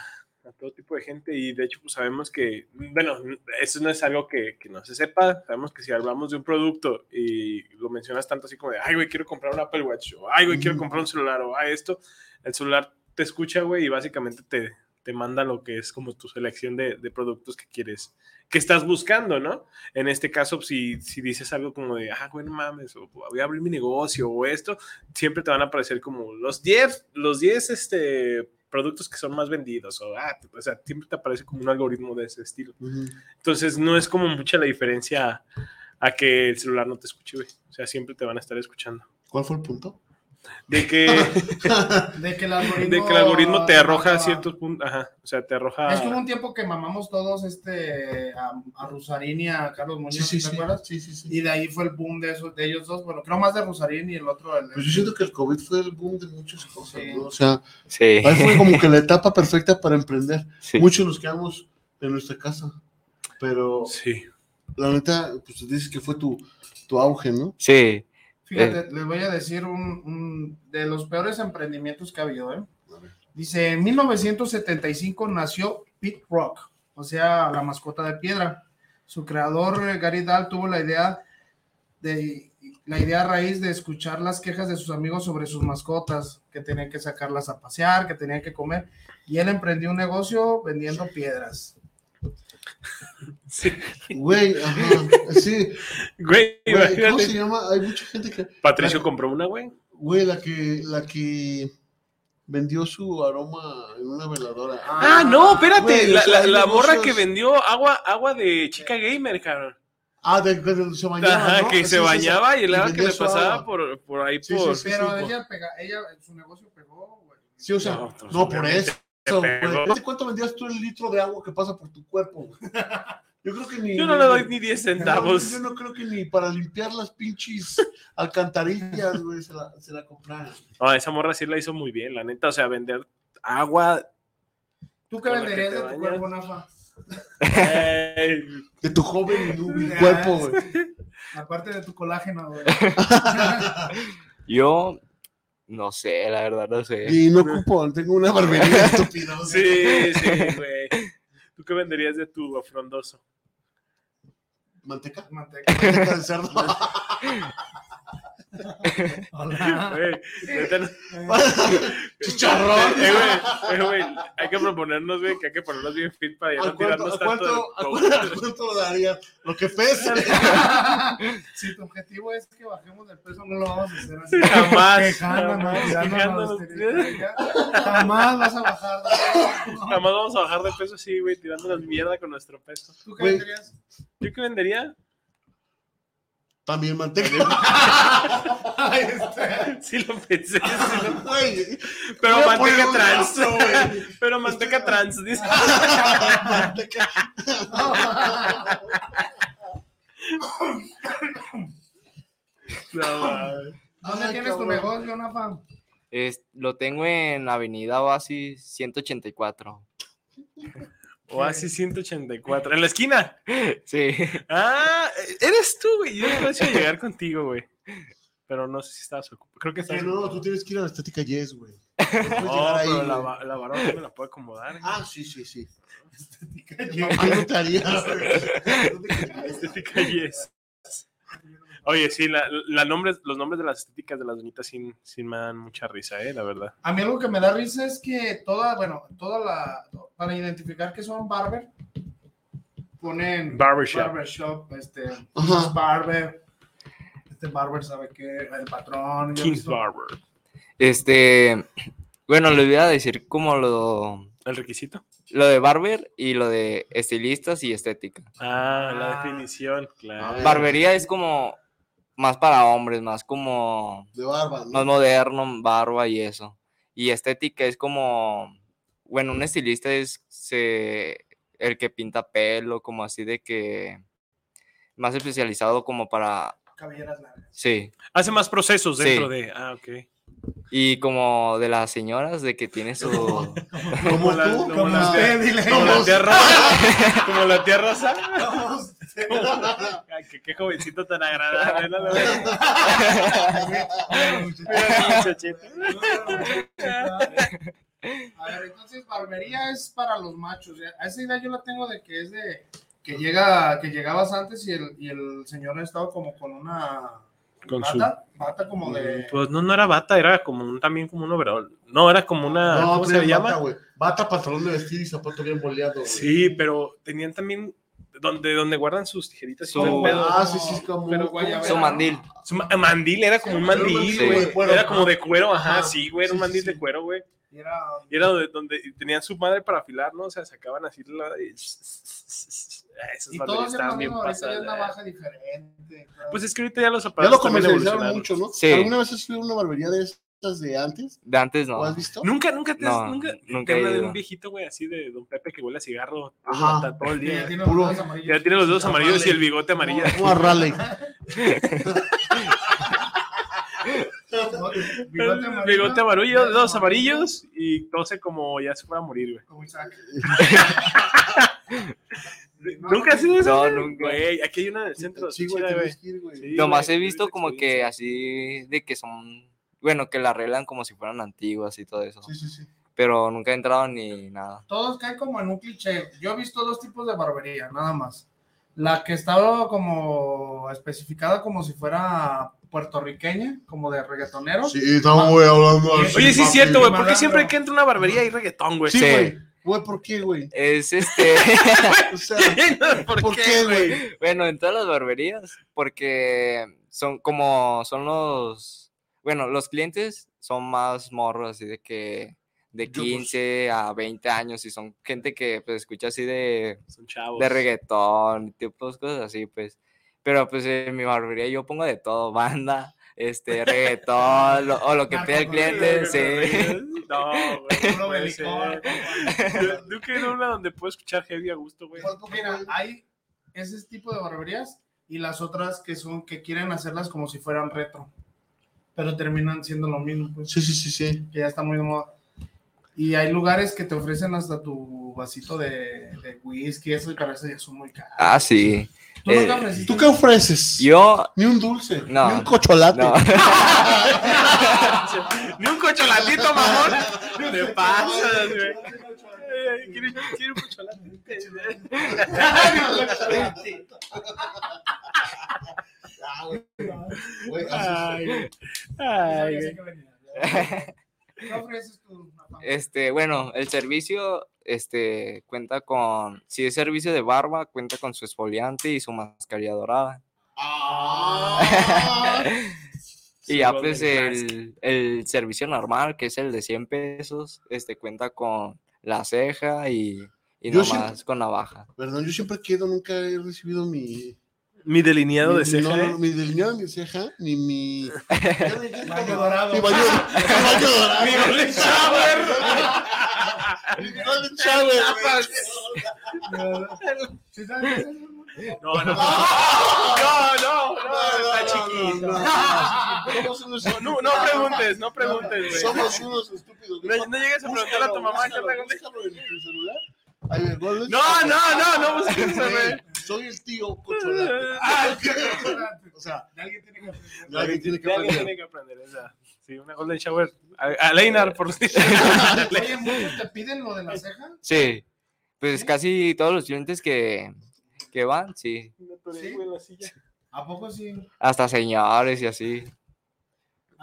a todo tipo de gente y de hecho pues sabemos que, bueno, eso no es algo que, que no se sepa, sabemos que si hablamos de un producto y lo mencionas tanto así como de, ay, güey, quiero comprar un Apple Watch, o ay, güey, quiero comprar un celular, o ay, esto, el celular te escucha, güey, y básicamente te, te manda lo que es como tu selección de, de productos que quieres, que estás buscando, ¿no? En este caso, si, si dices algo como de, ah, güey, no mames, o voy a abrir mi negocio, o esto, siempre te van a aparecer como los 10, los 10, este productos que son más vendidos o, ah, o sea, siempre te aparece como un algoritmo de ese estilo. Entonces, no es como mucha la diferencia a que el celular no te escuche, güey. O sea, siempre te van a estar escuchando. ¿Cuál fue el punto? De que, (laughs) De que el algoritmo... de que el algoritmo te arroja mandaba- ciertos puntos, ajá, o sea, te arroja... Es que hubo un tiempo que mamamos todos este, a, a Rusarín y a Carlos Muñoz, Sí, sí, ¿te sí. acuerdas? Sí, sí, sí. Y de ahí fue el boom de, esos, de ellos dos, bueno, creo más de Rusarín y el otro... El, Pues yo siento que el COVID fue el boom de muchas cosas, Sí. ¿no? O sea, Sí, ahí fue como que la (laughs) etapa perfecta para emprender. sí. Muchos nos quedamos en nuestra casa, pero Sí. la neta, pues dices que fue tu, tu auge, ¿no? Sí, Fíjate, les voy a decir un, un- de los peores emprendimientos que ha habido, ¿eh? Dice, en 1975 nació Pit Rock, o sea, la mascota de piedra. Su creador, eh, Gary Dahl, tuvo la idea de la idea a raíz de escuchar las quejas de sus amigos sobre sus mascotas, que tenían que sacarlas a pasear, que tenían que comer, y él emprendió un negocio vendiendo piedras. Sí. Güey, ajá, sí. (laughs) Güey, Güey, ¿Cómo se llama? Hay mucha gente que, Patricio compró una, güey. güey, la que, la que vendió su aroma en una veladora. Ah, no, espérate. Güey, la la- la morra que vendió agua, agua de chica gamer, cabrón. Ah, de que se bañaba, Ajá, ¿no? que Sí, se sí, sí. bañaba y el agua que le pasaba agua. por, por ahí Sí, por. sí, Pero sí. ella, pega, ella, su negocio pegó, güey. Sí, o sea, No, no, por obviamente eso. te güey. pegó. ¿Hace cuánto vendías tú el litro de agua que pasa por tu cuerpo? (laughs) Yo creo que ni. Yo no le doy ni 10 No, centavos. yo no creo que ni para limpiar las pinches alcantarillas, güey, se la, se la compraran. No, esa morra sí la hizo muy bien, la neta. O sea, vender agua. ¿Tú qué venderías de tu cuerpo, Nafa? De tu joven y (laughs) cuerpo, güey. Aparte de tu colágeno, güey. (laughs) Yo, no sé, la verdad, no sé. Y no ocupo, tengo una barbería (laughs) estúpida. sí, sí, güey. ¿Tú qué venderías de tu afrondoso? ¿Manteca? Manteca. (laughs) Manteca de cerdo. (laughs) Hola. (laughs) Chicharrón. Eh, güey, eh, güey, hay que proponernos, güey, que hay que ponernos bien fit para ya ¿A no tirarnos a tanto. cuánto- a cuánto- a cuánto lo darías? Lo que pese. (laughs) Si tu objetivo es que bajemos del peso, no lo vamos a hacer así. Jamás, jamás. Jamás vas a bajar. Jamás vamos a bajar de peso así, güey, tirándonos mierda con nuestro peso. ¿Tú qué Güey. venderías? ¿Yo qué vendería? También manteca. Ay. (laughs) Sí lo pensé, sí lo- Güey, Pero Voy a poner manteca un trans. güey. Pero manteca trans, dice. manteca. No, mames. ¿Dónde Ay, tienes tu cabrón. negocio, Nafa? Es- lo tengo en Avenida Oasis 184. Oasis 184. En la esquina. Sí. Ah, eres tú, güey. Yo no a llegar contigo, güey. Pero no sé si estabas ocupado. Creo que estás no, tú tienes que ir a la estética Yes, güey. (laughs) No No, ahí, pero la, la varón no me la puedo acomodar. güey. Ah, sí, sí, sí. Mamá no te haría. (laughs) Estética yes. Oye, sí, la, la nombres, los nombres de las estéticas de las doñitas sí, sí me dan mucha risa, eh, la verdad. A mí algo que me da risa es que toda, bueno, toda la, para identificar que son barber, ponen Barbershop. barbershop, este, Ajá. barber, este barber sabe que el patrón. King's Barber. Este, bueno, le voy a decir como lo, ¿El requisito? lo de barber y lo de estilistas y estética. Ah, la Ah. definición, claro. Barbería es como más para hombres, más como De barba, ¿no? más moderno, barba y eso. Y estética es como, bueno, un estilista es se- el que pinta pelo, como así de que más especializado como para, Cabelleras largas. sí. Hace más procesos Sí. dentro de. Ah, ok. Y como de las señoras, de que tiene su... Como (laughs) la- tú, como la- usted, dile. Como la tía Rosa. Como la tía Rosa. Ay, qué, qué jovencito tan agradable. ¿no? (laughs) A ver, entonces barbería es para los machos. ya. A esa idea yo la tengo de que es de que llega, que llegabas antes y el, y el señor ha estado como con una Con su- bata, bata como de Pues no, no era bata, era como un, también como un overall. No, era como una. No, ¿Cómo se traían le llama? Bata, güey. Bata, pantalón de vestir y zapato bien boleado. Sí, pero tenían también donde, donde guardan sus tijeritas. y Su- todo el pedo. Ah, sí, sí, es como. Pero. Su mandil. Su ma- mandil era como un mandil, güey. Era como de cuero, ajá, Ajá. sí, güey, era un mandil sí, de cuero, güey. Y era Y era donde, donde tenían su madre para afilar, ¿no? O sea, sacaban así la. y- Esas y barberías todos estaban bien ya es pasadas. navaja diferente. Pues es que ahorita ya los Ya aparatos lo también comercializaron mucho, ¿no? Sí. ¿Alguna vez has ido a una barbería de estas de antes? De antes no. ¿O has visto? Nunca, nunca te has, No, nunca, nunca te de un viejito, güey, así de Don Pepe que huele a cigarro Ajá. todo el Y ya día. tiene Puro- los dedos amarillos. Ya tiene los dedos amarillos y el bigote amarillo. Como a Raleigh. Bigote amarillo. Bigote amarillo, dedos amarillos y tose como ya se fuera a morir, güey. Como Isaac. (laughs) ¿Nunca has sido eso? No, güey? nunca. Güey, aquí hay una en el centro. Sí, güey, Nomás he visto como que así de que son, bueno, que la arreglan como si fueran antiguas y todo eso. Sí, sí, sí. Pero nunca he entrado ni nada. Todos caen como en un cliché. Yo he visto dos tipos de barbería, nada más. La que estaba como especificada como si fuera puertorriqueña, como de reggaetonero. Sí, estamos güey, hablando así. Oye, sí es cierto, güey. ¿Por qué siempre que entra a una barbería hay reggaetón, güey? Sí, Sí. güey. Güey, ¿por qué, güey? Es (laughs) este, O sea, (laughs) ¿Por, ¿por qué, güey? bueno, en todas las barberías, porque son como, son los, bueno, los clientes son más morros, así de que de Yo, pues. 15 a 20 años y son gente que pues escucha así de, Son chavos. de reggaetón, tipos cosas así, pues. Pero pues en mi barbería yo pongo de todo, (laughs) banda, este, reggaetón, lo- o lo que pide el cliente, sí. (laughs) No, güey. (laughs) No. Yo ido a una donde puedo escuchar heavy a gusto, güey. Mira, hay ese tipo de barberías y las otras que son que quieren hacerlas como si fueran retro, pero terminan siendo lo mismo, pues, Sí, sí, sí, sí. que ya está muy de moda. Y hay lugares que te ofrecen hasta tu vasito de, de whisky, eso, y para eso ya son muy caros. Ah, sí. ¿Tú eh, qué ofreces? Yo, Ni un dulce, No. ni un cocholate. no. (laughs) Ni un cocholatito, mamón. Te pasas, güey. ¿Quieres quiero un cocholate? Ay. Ay, (laughs) ¿Qué ofreces? Rafa? Este, bueno, el servicio, este, cuenta con, si es servicio de barba, cuenta con su esfoliante y su mascarilla dorada. Ah. (laughs) Y ya pues el, el servicio normal, que es el de 100 pesos, este, cuenta con la ceja y, y nomás siempre- con la baja. Perdón, yo siempre quiero, nunca he recibido mi. Mi delineado de mi- ceja. no, no, mi delineado de mi ceja, ni mi. (laughs) Baño dorado. Mi baño, mi dorado. Mi golden shower. Mi golden shower. No, no. No, no, no, está no, chiquito. no, no. Somos unos No, no preguntes, no preguntes, güey. Somos unos estúpidos. No, no llegues a preguntarle a tu mamá búscalo en tu celular. Ve, Golden No, no, no, no busques eso, Güey. Soy el tío Cocholate. (laughs) Ah, (laughs) O sea, De alguien tiene que aprender. alguien tiene que Alguien aprender. tiene que aprender esa. Sí, una golden shower. A, a Leinar, por si. (laughs) Oye, ¿muchos te piden lo de la ceja? Sí, pues casi todos los clientes que, que van, sí. ¿A poco sí? Hasta señores y así.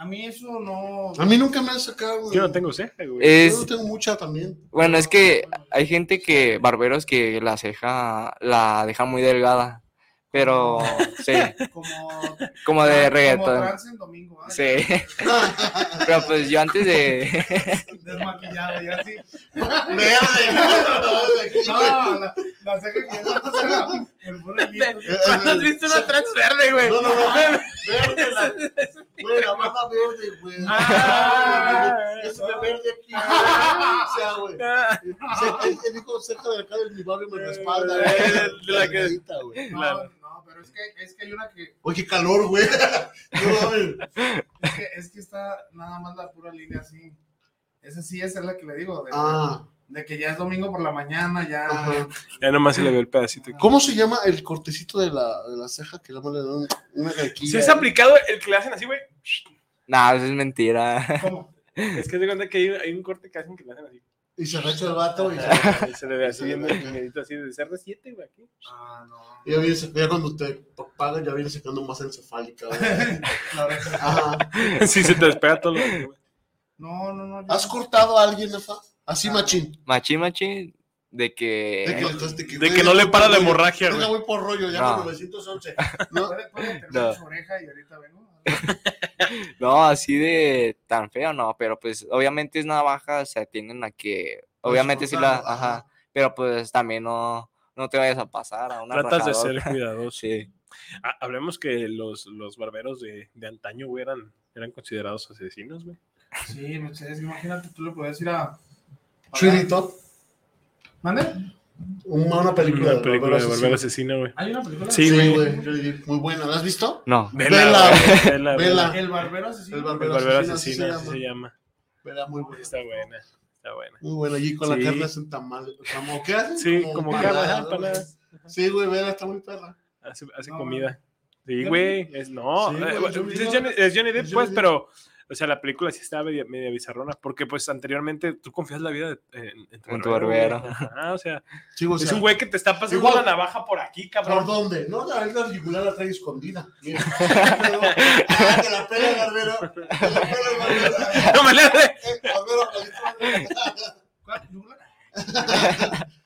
A mí eso no. A mí nunca me han sacado. güey. Yo no tengo ceja, güey. Yo no tengo mucha también. bueno, es que hay gente que, barberos que la ceja la deja muy delgada, pero sí, Como. (laughs) como de Como reggaetón. en domingo. ¿ah? Sí, (laughs) pero pues yo antes de, (laughs) Desmaquillado y así. Verde. No, la, la ceja que ya el puro hilito. (laughs) ¿Cuándo has visto una trans verde, güey? No, no, no. (laughs) Verde, la, güey, la verde, güey. Ah. Es una verde aquí. O sea, güey. Se- Él dijo cerca de acá de mi barrio me respalda, Eh, la que- güey. No, Claro. no, pero es que, es que hay una que. Oye, qué calor, güey. (laughs) No. Es que, es que está nada más la pura línea así. Esa sí, esa es la que le digo. De, Ah, de que ya es domingo por la mañana, ya. ajá. Ya nomás se le ve el pedacito. ¿Cómo se llama el cortecito de la, de la ceja que le dan una gaquilla? ¿Se has aplicado el que le hacen así, güey? nada, eso es mentira. ¿Cómo? Es que te cuenta que hay, hay un corte que hacen que le hacen así. Y se agacha el vato y se... Y se le ve así bien definidito, así de ser de 7, güey, aquí. Ah, no. Ya, viene, ya cuando te pagan ya viene sacando más encefálica, güey. (laughs) Ajá. Sí, se te despega todo lo que, güey. No, no, no. ¿Has cortado a alguien, Nafa? Así, machín. Machín, machín, de De que, entonces, de que, De güey, que no le para la rollo. hemorragia, Venga, güey. voy por rollo, ya No. con 911. ¿No? ¿Puede, puede terminar No. su oreja y ahorita vengo? No, así de tan feo, no, pero pues obviamente es navaja, se atienden a que, obviamente sí la, ajá. pero pues también no, no te vayas a pasar a una Tratas de ser (laughs) cuidadoso. Sí, Ah, hablemos que los, los barberos de, de antaño, güey, eran, eran considerados asesinos, güey. Sí, no sé, es que imagínate, tú le puedes ir a. Todd. ¿Mande? Una, una película, Una película de Asesino. asesino, güey. ¿Hay una película? Sí, Sí, güey. Muy buena. ¿La has visto? no, Vela, Vela, güey, vela, Vela. El barbero asesino. El El barbero, barbero asesino, asesino, así así se llama. Vela, muy buena. Está buena, está buena. Muy buena. Allí con Sí. la carne hacen tamal. Como, ¿Qué hacen? Sí, como carne, ¿no? empanada. Sí, güey, Vela está muy perra. Hace, hace No, comida. Sí, ¿Ya güey. Es, no, Sí, eh, es, Johnny, es Johnny Depp, es pues, pero, o sea, la película sí estaba media, media bizarrona, porque pues anteriormente tú confías la vida de- en, en tu En barbero. o sea, Sí, o es sea, un güey que te está pasando igual- una navaja por aquí, ¿Por cabrón. dónde? No, la verdad, la la trae escondida. Mira. (laughs) ah, te la pela el barbero. Te la pela el barbero. (laughs) No me le Eh, barbero, ¿Cuál? ¿Yugular? (laughs)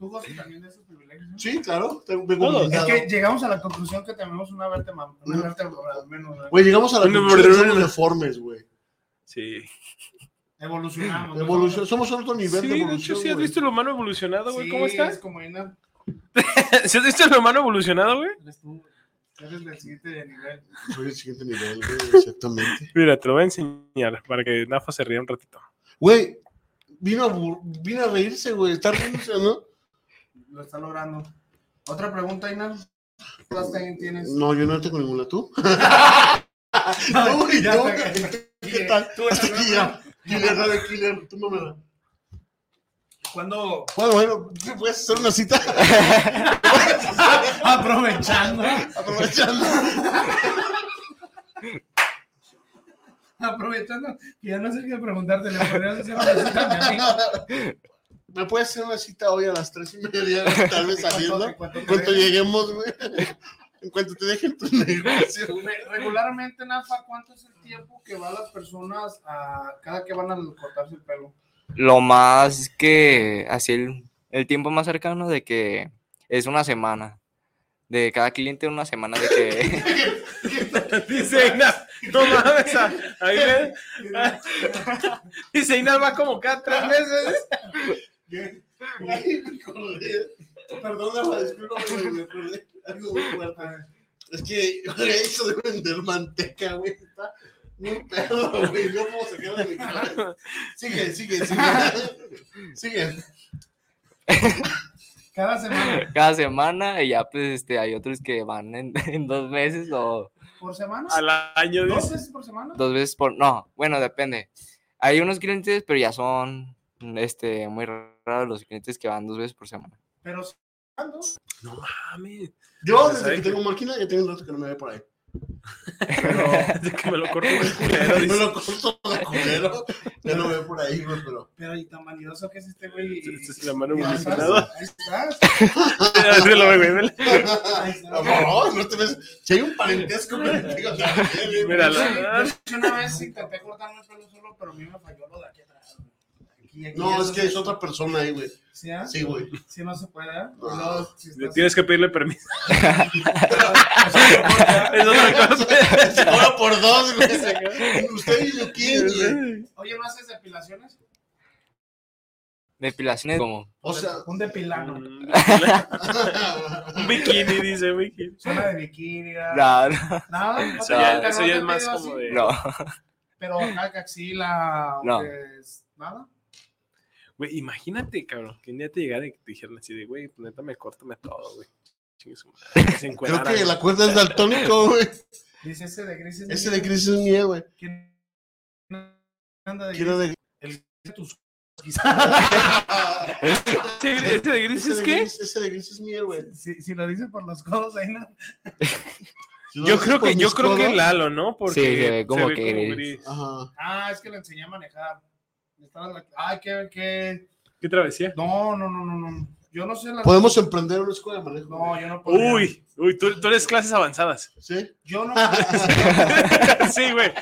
¿Tú gozas también de esos privilegios? no? Sí, claro. Es que llegamos a la conclusión que tenemos una vértebra, una vértebra al menos. ¿verdad? Güey, llegamos a la conclusión que somos güey. Sí. Evolucionamos. ¿no? Evolución, somos otro nivel Sí, de de evolución. hecho, sí has güey. visto el humano evolucionado, güey. Sí, ¿Cómo Es estás? como Ina. (laughs) ¿Sí has visto el humano evolucionado, güey? Eres tú. Eres del siguiente nivel. Soy el siguiente nivel, güey, exactamente. Mira, te lo voy a enseñar para que Nafa se ría un ratito. Güey, vino a, vino a reírse, güey. Está riéndose, ¿no? Lo está logrando. Otra pregunta, Ina. ¿Cuántas también tienes? No, yo no tengo ninguna. ¿Tú? (laughs) No, güey, Ya. ¿Qué tal? Hasta aquí ya. Killer, dale, killer. Tú mamá. ¿Cuándo? Bueno, bueno, ¿sí ¿puedes hacer una cita? (laughs) Aprovechando. Aprovechando. Aprovechando que ya no sé qué preguntarte, le podrías hacer una cita a mi amigo. (laughs) ¿Me puedes hacer una cita hoy a las tres y media? Tal vez (laughs) saliendo. ¿Cuánto- cuánto Cuando crees? lleguemos, güey. en cuanto te dejen tu negocio. Re- Regularmente, Nafa, ¿cuánto es el tiempo que van las personas a cada que van a cortarse el pelo? Lo más que, así el, el tiempo más cercano de que es una semana. De cada cliente una semana de que... (laughs) Dice Iná, no mames, ahí. (laughs) Dice va como cada tres meses. ¿Qué? Ay, me acordé. Me acordé algo muy fuerte. Es que güey, eso de vender manteca, güey, está muy pedo, güey. No puedo sacar de mi cabeza. Sigue, sigue, sigue. Sigue. Cada semana. cada semana y ya pues este, hay otros que van en, (laughs) en dos meses o ¿Por semana? Al año ¿Dos dice. veces por semana? dos veces por... No, bueno, depende. Hay unos clientes, pero ya son este, muy raros los clientes que van dos veces por semana. Pero ¿cuándo? No mames. Yo, ¿Sabe desde que tengo máquina, ya tengo un rato que no me ve por ahí. (laughs) De que me lo corto muy culero, (laughs) Me lo corto de culero. Ya no me ve por ahí, güey, pero. Pero y tan vanidoso que es este güey. Esta es la mano evolucionada. Ahí estás. (laughs) Así lo ve, güey. Ahí. No, no te ves. Si hay un parentesco contigo, Mira, Yo- una vez intenté cortarme el pelo solo, pero a mí me falló lo de aquí. Aquí, aquí, No, es que es otra persona ahí, güey. ¿Sí, ah? Sí, güey. Sí, no se puede, ¿eh? No. Si estás- Tienes que pedirle permiso. Es otra cosa. Ahora por dos, güey. Usted y yo, ¿quién, güey? Oye, ¿no haces depilaciones? Depilaciones como... O sea, Un depilano. Mm, Un bikini, dice bikini. Zona de bikini. No, no, Nada, no Eso ya, eso no es más como así, de. no. Pero acá, axila, o No. que es- nada. Güey, imagínate, cabrón, que un día te llegara y te dijeran así de, güey, pues neta me córtame todo, güey. (laughs) Creo que la cuerda es daltónico, (laughs) güey. Dice ese de gris. es Ese mío. de Chris es mío, güey. ¿Quién anda de Quiero gris? de. El (laughs) de tus ¿Ese ese de gris Ese es de qué? gris- Ese de gris es mío, güey. si, si lo dice por los codos, ahí no. Si Yo lo creo que, yo creo que codos- Lalo, ¿no? Porque Sí, se ve como que gris. Ajá. Ah, es que le enseñé a manejar. Estaba Ay, que, que. ¿Qué travesía? No, no, no, no, no. Yo no sé la. Podemos emprender una escuela de manejo. No, yo no podría. Uy, uy, tú, tú eres clases avanzadas. ¿Sí? Yo no. (laughs) sí, güey. (laughs)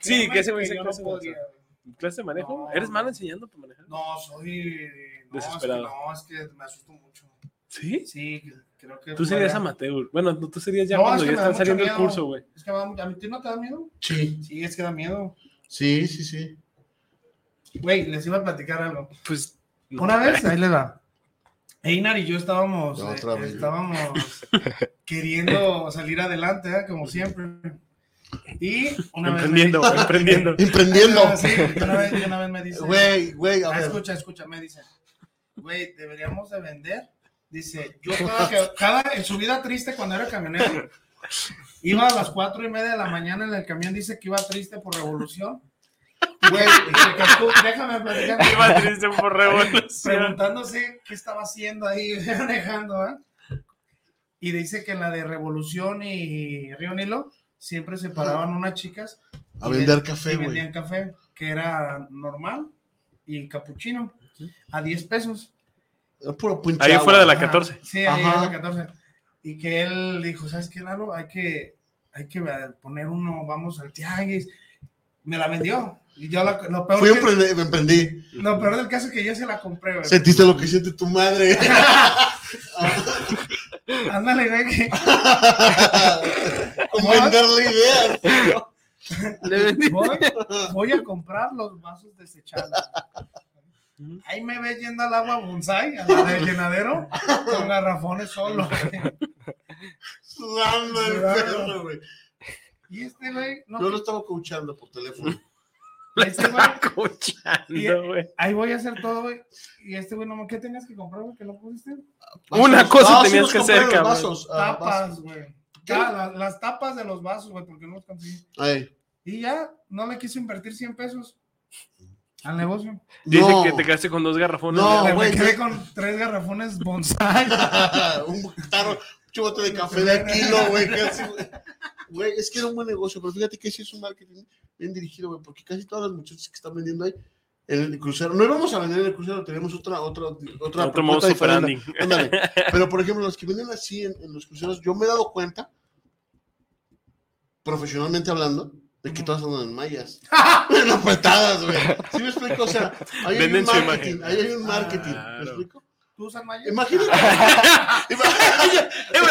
sí, que ese güey dice yo no clase podría. avanzada. ¿Clase de manejo? No. ¿Eres malo enseñando a manejar? No, soy. No, es que Desesperado. no, es que me asusto mucho. ¿Sí? Sí, creo que. Tú serías amateur. Bueno, tú serías ya No, cuando es que ya están saliendo el curso, güey. Es que me da mucho- ¿A ti no te da miedo? Sí. Sí, es que da miedo. Sí, sí, sí. Güey, les iba a platicar algo. Pues. no. Una vez, (laughs) ahí les va. Einar y yo estábamos, No, eh, estábamos (laughs) queriendo salir adelante, ¿eh? como siempre. Y una vez. me Emprendiendo, emprendiendo. (laughs) Emprendiendo. Ah, sí, una vez, y una vez me dice. Güey, güey, a Ah, ver. escucha, escucha, me dice. Güey, deberíamos de vender. Dice, yo cada, que- cada en su vida triste cuando era camionero, iba a las cuatro y media de la mañana en el camión, dice que iba triste por revolución. Güey, tú- déjame platicar. (laughs) Iba triste por revolución. preguntándose qué estaba haciendo ahí (laughs) manejando, ¿eh? Y dice que en la de Revolución y Río Nilo siempre se paraban unas chicas A vender ven- café, y güey. vendían café, que era normal y capuchino a 10 pesos. Era puro punchado. Ahí fuera de la Ajá, 14. Sí, ahí Ajá. en la 14. Y que él dijo, ¿sabes qué, Lalo? Hay que, hay que poner uno, vamos al tianguis. Me la vendió. Y yo la- lo, peor Fui que- emprendí, me emprendí. lo peor del caso es que yo se la compré, güey. Sentiste lo que siente tu madre. (laughs) Ándale, güey, que- venderle ideas. voy, voy a comprar los vasos desechables. Ahí me ve yendo al agua bonsai, a la del llenadero, con garrafones solo. güey. Sudando el perro, güey. Y este güey, no, Yo lo estaba coachando por teléfono. este güey, Escuchando, güey. ahí voy a hacer todo, güey. Y este güey, no, ¿qué tenías que comprar, güey? Que no pusiste. Una cosa tenías que hacer, cabrón. vasos, ah, Tapas, vasos. güey. La- las tapas de los vasos, güey, porque no los conseguí. Ay, Y ya, no le quiso invertir 100 pesos al negocio. Dice No. que te quedaste con dos garrafones. No, me güey, quedé con tres garrafones bonsai. (laughs) un tarro, chubote de café de kilo, güey. casi, güey. Güey, es que era un buen negocio, pero fíjate que sí es un marketing bien dirigido, güey, porque casi todas las muchachas que están vendiendo ahí en el crucero. No íbamos a vender en el crucero, tenemos otra, otra, otra Otro propuesta modo diferente. Ándale. Pero, por ejemplo, los que venden así en, en los cruceros, yo me he dado cuenta, profesionalmente hablando, de que todas andan en mallas. (laughs) en apretadas, güey. ¿Sí me explico? O sea, ahí hay Venden un marketing. Ahí hay un marketing. Claro. ¿Me explico? ¿Tú usas malla? (laughs) Imagínate. Eh,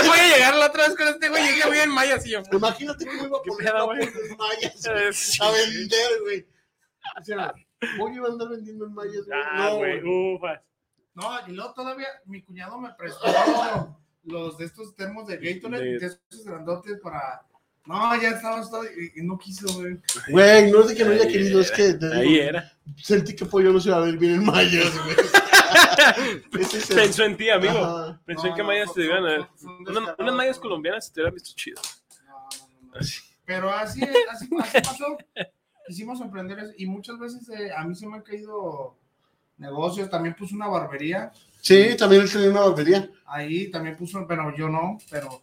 me voy a llegar la otra vez con este güey. Llegué muy en malla, así yo. Imagínate cómo iba a ¿Qué poner a poner mallas Eh, a vender, güey. O sea, voy a andar vendiendo en mallas, güey. Ah, No, güey, ufas. No, y luego todavía mi cuñado me prestó (laughs) los de estos termos de Gatorade, De- de esos grandotes para. No, ya estabas todo y, y no quiso, güey. Güey, no es de que no haya querido, es que Ahí digo, era. sentí que Pollo no se va a ver bien en mallas, güey. El- Pensó en ti, amigo. Ajá. Pensó en qué no, son- te iban a Una- unas güey. colombianas te hubieran visto chido. No, no, no, no. Así. Pero así, es, así, así pasó. Quisimos emprender eso, y muchas veces eh, a mí se me han caído negocios. También puse una barbería. Sí, también él tenía una barbería. Ahí también puso, pero yo no, pero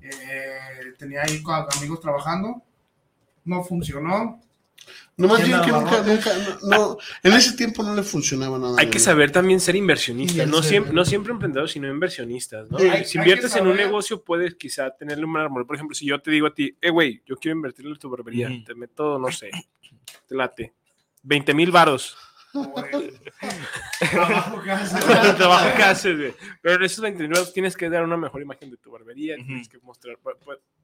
eh, tenía ahí amigos trabajando. No funcionó. No más ¿Quién bien que nunca, nunca, no, no, en ese tiempo no le funcionaba nada. Hay que saber también ser inversionistas, Sí, no siempre, no siempre emprendedores, sino inversionistas, ¿no? Si que inviertes en un negocio, puedes quizá tenerle un árbol. Por ejemplo, si yo te digo a ti, eh, güey, yo quiero invertirle en tu barbería, te meto, no sé, te late, 20 mil varos. Trabajo casi. (laughs) el trabajo que haces, güey. Pero en esos 20 mil varos tienes que dar una mejor imagen de tu barbería, tienes que mostrar,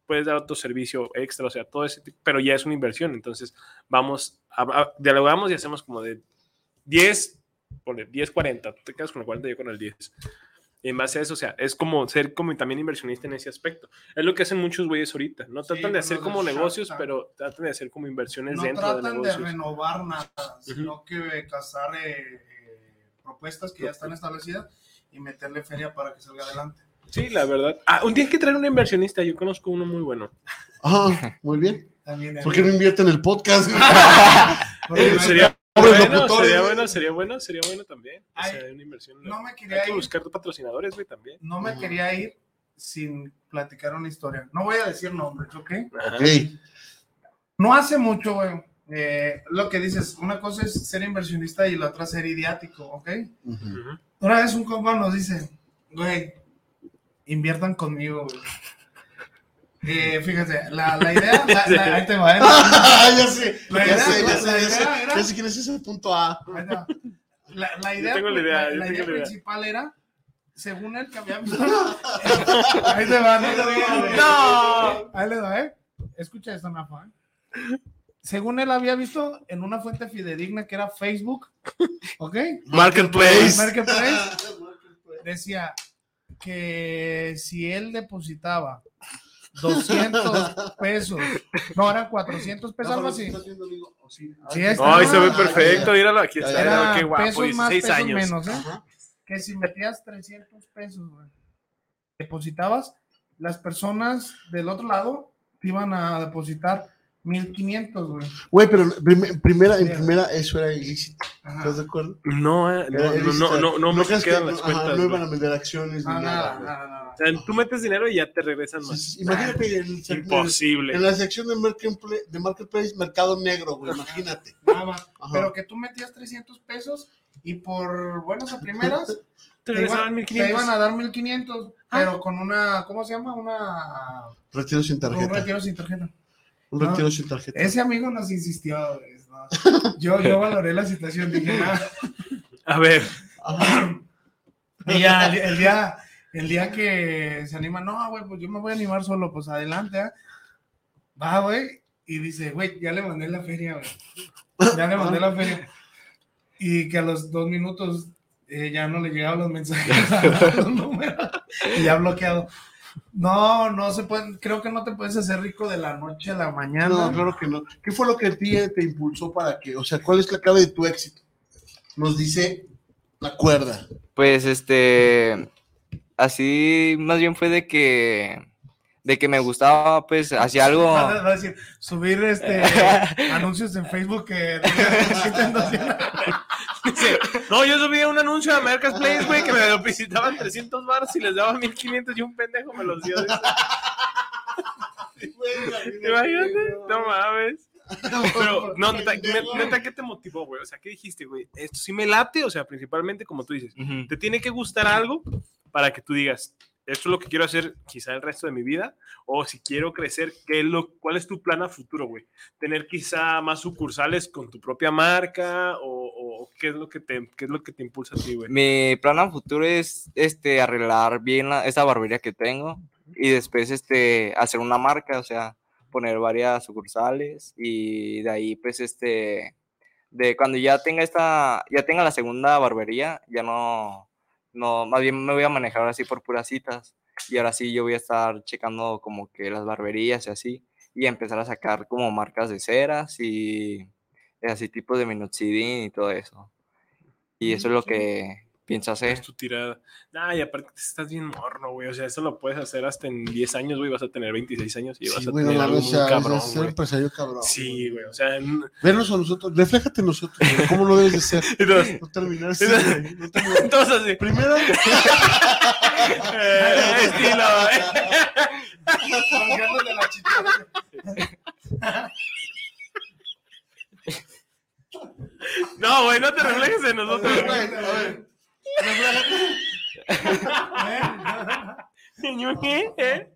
puedes dar otro servicio extra, o sea, todo ese tipo, pero ya es una inversión. Entonces, vamos, a, a- dialogamos y hacemos como de 10, ponle 10, 40, tú te quedas con el 40, yo con el 10. Y en base a eso, o sea, es como ser como también inversionista en ese aspecto. Es lo que hacen muchos güeyes ahorita. No Sí, tratan con de hacer como negocios, Tank. pero tratan de hacer como inversiones No dentro de tratan de, negocios. renovar nada, sino que cazar eh, eh, propuestas que ya están establecidas y meterle feria para que salga adelante. Sí, la verdad. Ah, un día hay que traer un inversionista. Yo conozco uno muy bueno. Ajá, (laughs) muy bien. También, ¿Por qué no invierte en el podcast? (laughs) Porque Sería (laughs) bueno, sería bueno, sería bueno, sería bueno también. O Ay, sea, una inversión. no me Hay quería que ir, buscar patrocinadores, güey, también. no me quería ir sin platicar una historia. No voy a decir nombres, ¿ok? Ajá. Ok. No hace mucho, güey. eh, lo que dices, una cosa es ser inversionista y la otra ser idiático, ¿ok? Una vez un compa nos dice, güey, inviertan conmigo, güey. Eh, fíjate, la, la idea, (laughs) la- la- ahí te va, ¿eh? (laughs) Ya sé, La ya sé, ya sé, ya sé. era- Ya sé quién es ese punto A. Va. La, la idea, tengo la idea, la- yo la tengo idea la idea. principal era, según él que había visto. Ahí te va, no. No. Ahí le va, ¿eh? Escucha esto, Nafa. ¿eh? Según él había visto en una fuente fidedigna que era Facebook, ¿ok? Marketplace. Marketplace decía que si él depositaba 200 (laughs) pesos, no, eran 400 pesos, algo así. Sí, está. Ay, se ve Ah, perfecto. Míralo, aquí está. Era Qué guapo, pesos más, 16 pesos años. menos, ¿eh? Que si metías 300 pesos, güey, depositabas, las personas del otro lado te iban a depositar 1500, güey. Güey, pero en prim- primera, en Sí. primera eso era ilícito. Ajá. ¿Estás de acuerdo? No, eh, no, no, no, no, no, creas que- las ajá, cuentas. no güey. iban a vender acciones No, ni nada, nada. nada, nada. O sea, tú metes dinero y ya te regresan Sí, más. sí, Imagínate en, el- Imposible. en la sección de Marketplace, de Marketplace Mercado Negro, güey. Imagínate. Nada más. Ajá. Pero que tú metías 300 pesos y por buenas a primeras Te (laughs) te, regresaban iban, 1500. te iban a dar 1500, pero con una, ¿cómo se llama? Una. Retiro sin Un tarjeta. retiro sin tarjeta. Un No. retiro sin tarjeta. Ese amigo nos insistió. no. Yo, yo (laughs) valoré la situación, dije, nada. A ver. (laughs) Y ya, el, el día, el día que se anima, no, güey, pues yo me voy a animar solo, pues adelante, ¿ah? Va, güey, y dice, güey, ya le mandé la feria, güey. Ya le mandé la feria. Y que a los dos minutos eh, ya no le llegaban los mensajes (laughs) a los números. Y ya bloqueado. No, no se puede, creo que no te puedes hacer rico de la noche a la mañana. No, claro que no. ¿Qué fue lo que a ti te impulsó para que, o sea, cuál es la clave de tu éxito? Nos dice la cuerda. Pues este, así más bien fue de que, de que me gustaba, pues, hacía algo. (laughs) Va a- decir, subir este (laughs) anuncios en Facebook que necesitan (laughs) 200. Dice, no, yo subí un anuncio a Marketplace, güey, que me lo visitaban 300 baros y les daba 1500 y un pendejo me los dio. dice. Imagínate, no mames. Pero, no, neta, ¿qué te motivó, güey? O sea, ¿qué dijiste, güey? Esto sí me late, o sea, principalmente como tú dices, te tiene que gustar algo para que tú digas, esto es lo que quiero hacer quizá el resto de mi vida, o si quiero crecer, ¿qué es lo, ¿cuál es tu plan a futuro, güey? ¿Tener quizá más sucursales con tu propia marca, o, qué, es lo que te, qué es lo que te impulsa a ti, güey? Mi plan a futuro es este, arreglar bien la- esta barbería que tengo y después este, hacer una marca, o sea, poner varias sucursales y de ahí pues este, de cuando ya tenga esta, ya tenga la segunda barbería, ya no, no, más bien me voy a manejar ahora sí por puras citas y ahora sí yo voy a estar checando como que las barberías y así y empezar a sacar como marcas de ceras y así tipos de minoxidil y todo eso. Y eso es lo que pienso Es hacer. tu tirada. Nah, y aparte estás bien morno, güey. O sea, eso lo puedes hacer hasta en 10 años, güey. Vas a tener 26 años y vas Sí, a güey, no tener algo muy cabrón, ser güey. empresario cabrón. Sí, güey. O sea, en- Vernos a nosotros, refléjate en nosotros, güey, ¿cómo no debes de ser? (laughs) entonces, No terminar así, güey, no terminar- entonces así. Primero, (laughs) (laughs) eh, estilo, eh. No, güey, no te reflejes en nosotros. güey, güey. a ver, refléjate, ¿Eh?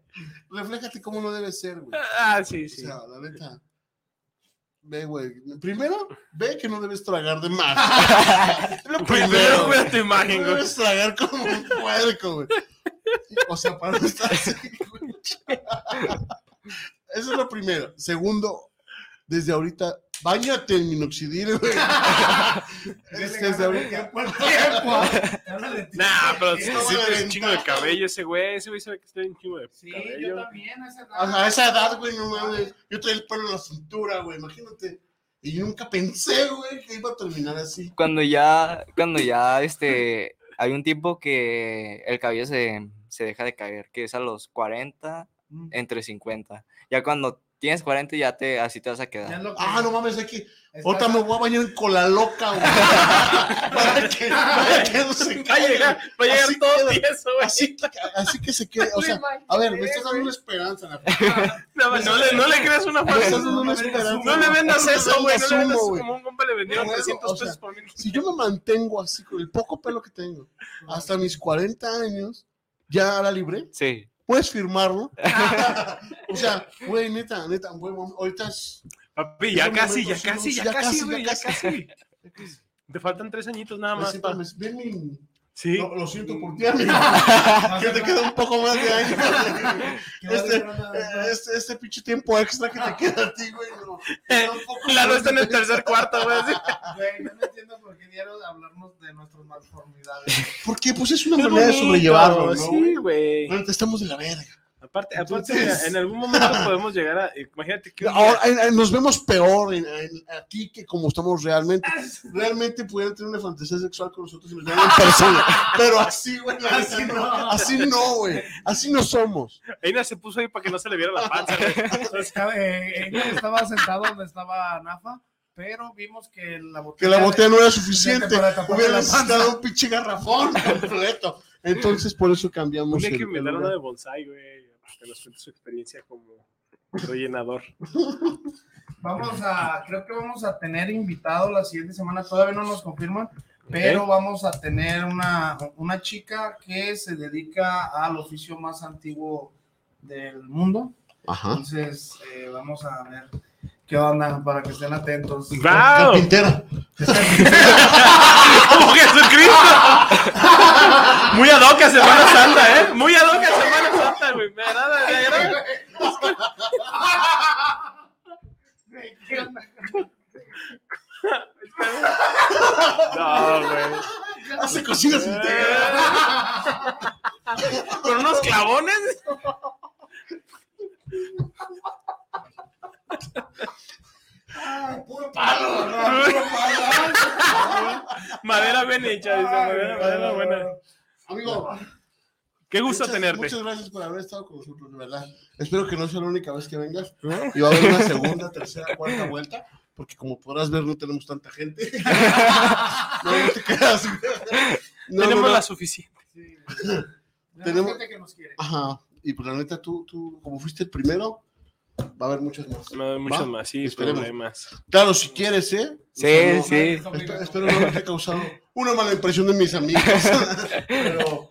refléjate cómo no debes ser, güey. Ah, sí, O sí. sea, la neta. Ve, güey. Primero, ve que no debes tragar de más. (laughs) Lo Primero güey. tu imagen, No güey. debes tragar como un puerco, güey. O sea, para no estar así, güey. Eso es lo primero. Segundo, desde ahorita, bañate en minoxidil, güey. (laughs) Es desde ahorita. Nah, pero si Sí, sí, tienes un chingo de cabello ese güey. Ese güey sabe que tiene un chingo de Sí, yo cabello. también, a esa edad. A a esa edad, güey, no mames. Yo traía el pelo en la cintura, güey, imagínate. Y yo nunca pensé, güey, que iba a terminar así. Cuando ya, cuando ya, este, hay un tiempo que el cabello se, se deja de caer, que es a los 40, Mm. entre 50. Ya cuando tienes 40 ya te, así te vas a quedar. que- Ah, no mames, aquí. Ahorita me voy a bañar en cola loca, güey. (laughs) para, que, para que no se Va a caiga. llegar, va a llegar Así todo queda. tieso, güey. Así que, así que se quede. O sea, a ver, me estás dando una esperanza. (laughs) No, no le, no le creas una Me estás falsa. dando una esperanza. No le vendas No eso, güey. No le vendas como un compa le vendieron Bueno, 300 o sea, pesos por mil. Si yo me mantengo así con el poco pelo que tengo hasta mis 40 años, ya la libre, Sí. Puedes firmarlo. (laughs) o sea, güey, neta, neta, güey, ahorita es. Papi, ya casi, momento, ya casi, sí, ya ya casi, casi, güey, ya casi. Te faltan tres añitos nada más. Ven mi- Sí. Lo, lo siento por ti, (laughs) amigo. que te queda un poco más de (laughs) va Este, de- este, este pinche tiempo extra que te queda a ti, güey. No, no (laughs) más está en el de- tercer cuarto, güey. así. Güey, no entiendo por qué diario hablamos de nuestras malformidades. Porque, pues, es una Es manera de bonito, sobrellevarlo, ¿no? Sí, güey. Bueno, te estamos de la verga. Aparte, aparte Entonces- en algún momento podemos llegar a. Imagínate que. día- Ahora eh, eh, nos vemos peor en- en- aquí que como estamos realmente. Realmente pudieran tener una fantasía sexual con nosotros y nos en persona. Pero así, güey. Así no. Así no, güey. Así no somos. Eina se puso ahí para que no se le viera la panza, güey. Estaba, eh, ella estaba sentado donde estaba Nafa, pero vimos que la Que botella. la botella no era suficiente Hubiera necesitado un pinche garrafón (laughs) completo. Entonces, por eso cambiamos. Día el- que me el una de bonsai, güey. Que nos cuente su experiencia como rellenador. (laughs) Vamos a, creo que vamos a tener invitado la siguiente semana, todavía no nos confirman, pero vamos a tener una, una chica que se dedica al oficio más antiguo del mundo. Ajá. Entonces, eh, vamos a ver qué onda para que estén atentos. ¡Wow! Carpintera. ¡Como (laughs) Jesucristo! Muy ad hoc a Semana Santa, ¿eh? Muy ad hoc a Semana Santa, güey. Me agrada, me agrada. ¿Qué onda? No, güey. Hace cocinas integrales. Con unos clavones. Puro palo. ¿no? Puro palo. Madera bien hecha, dice. Madera, madera buena. Amigo, Qué gusto muchas, tenerte. muchas gracias por haber estado con nosotros, de verdad. Espero que no sea la única vez que vengas. Y va a haber una segunda, tercera, cuarta vuelta. Porque como podrás ver, no tenemos tanta gente. (laughs) No, no te. No, no, Tenemos no. la suficiente. Sí. Tenemos- gente que nos quiere. Ajá. Y pues la neta, tú, tú, como fuiste el primero, Va a haber muchas más. No, muchos Va, más, sí, esperemos. problemas. Claro, si quieres, ¿eh? Sí, O sea, sí. Espero, espero no haberte causado una mala impresión de mis amigos. (laughs) Pero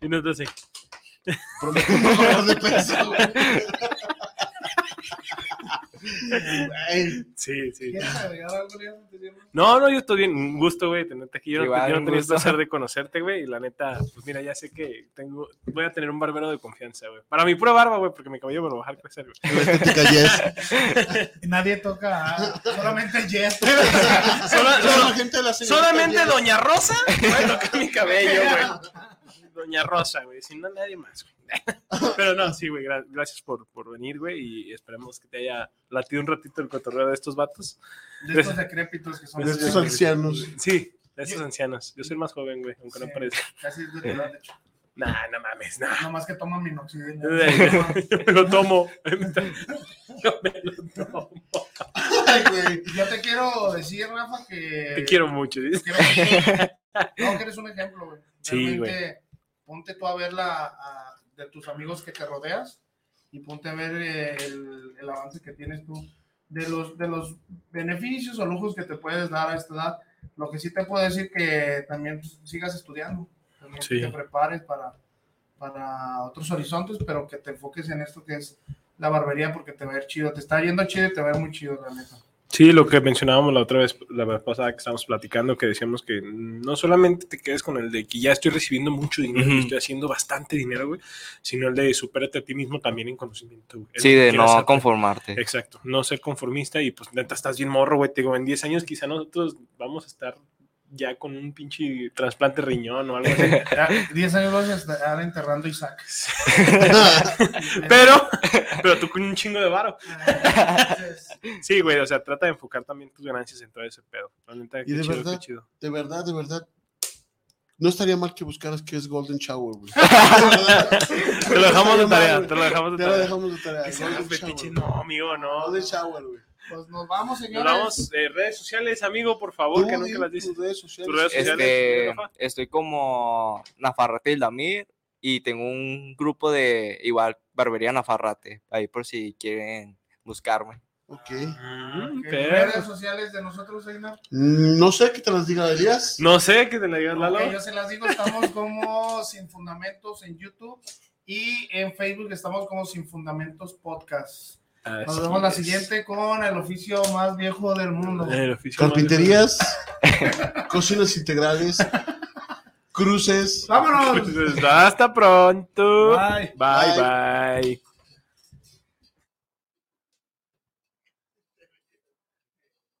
Y nosotros sí. prometo no bajar de peso, güey. Ay, Sí, sí. ¿Quieres agregar algo, León, antes de irnos? No, no, yo estoy bien. Un gusto, güey, tenerte aquí. Yo, no- yo no tenía el gusto. placer de conocerte, güey. Y la neta, pues mira, ya sé que tengo, voy a tener un barbero de confianza, güey. Para mi pura barba, güey, porque mi cabello me lo va a dejar crecer, güey. Nadie toca, ah, solamente Jess. (laughs) Sola- Toda la gente de la señorita solamente. Doña Rosa puede tocar mi cabello, güey. Doña Rosa, güey. Si no, nadie más, güey. (laughs) Pero no, sí, güey. gra- gracias por, por venir, güey. Y esperemos que te haya latido un ratito el cotorreo de estos vatos. De estos decrépitos que son De estos ancianos. Sí, de estos ancianos. Yo soy el más joven, güey, aunque no parezca. Casi es de de hecho. Nah, no mames, nah. Nomás que toman minoxidil. (laughs) Yo me lo tomo. (laughs) Yo me lo tomo. Ay, güey. Yo te quiero decir, Rafa, que. Te quiero mucho. ¿sí? Quiero No, que eres un ejemplo, güey. Sí, Realmente, ponte tú a ver la, a- de tus amigos que te rodeas y ponte a ver eh, el, el avance que tienes tú de los, de los beneficios o lujos que te puedes dar a esta edad. Lo que sí te puedo decir que también pues, sigas estudiando, también que te prepares para, para otros horizontes, pero que te enfoques en esto que es la barbería porque te va a ir chido. Te está yendo chido y te va a ir muy chido, la neta. Sí, lo que mencionábamos la otra vez, la vez pasada que estábamos platicando, que decíamos que no solamente te quedes con el de que ya estoy recibiendo mucho dinero, y Ujú. estoy haciendo bastante dinero, güey, sino el de supérate a ti mismo también en conocimiento, güey. Sí, de no hacer. conformarte. Exacto, no ser conformista y pues neta estás bien morro, güey. Te digo, en 10 años quizá nosotros vamos a estar ya con un pinche trasplante de riñón o algo así. (laughs) Ya, 10 años vas a estar enterrando a Isaac. (laughs) pero, pero tú con un chingo de varo. Sí, güey, o sea, trata de enfocar también tus ganancias en todo ese pedo. La neta, Y de chido, verdad, qué chido. de verdad, de verdad. No estaría mal que buscaras qué es Golden Shower, güey. (laughs) Te lo dejamos de tarea, te lo dejamos de Te lo tarea. dejamos de tarea. Shower. no, amigo, no. Golden Shower, güey. Pues nos vamos, Nos señores. vamos, eh, redes sociales, amigo, por favor, que nunca las dices. tus redes sociales. Tus redes sociales. Este, Rafa? estoy como Nafarrate y Damir y tengo un grupo de igual Barbería Nafarrate, ahí por si quieren buscarme. Ok. Mm, Ok, perro. redes sociales de nosotros, Einar. Mm, No sé qué te las diga Elías. No sé qué te la digas, Lalo. Ok, yo se las digo, estamos como Sin Fundamentos en YouTube y en Facebook estamos como Sin Fundamentos Podcast. Nos vemos la es. siguiente con el oficio más viejo del mundo. El oficio más- Carpinterías, (laughs) cocinas integrales, cruces. ¡Vámonos! Hasta pronto. Bye. bye. Bye. bye.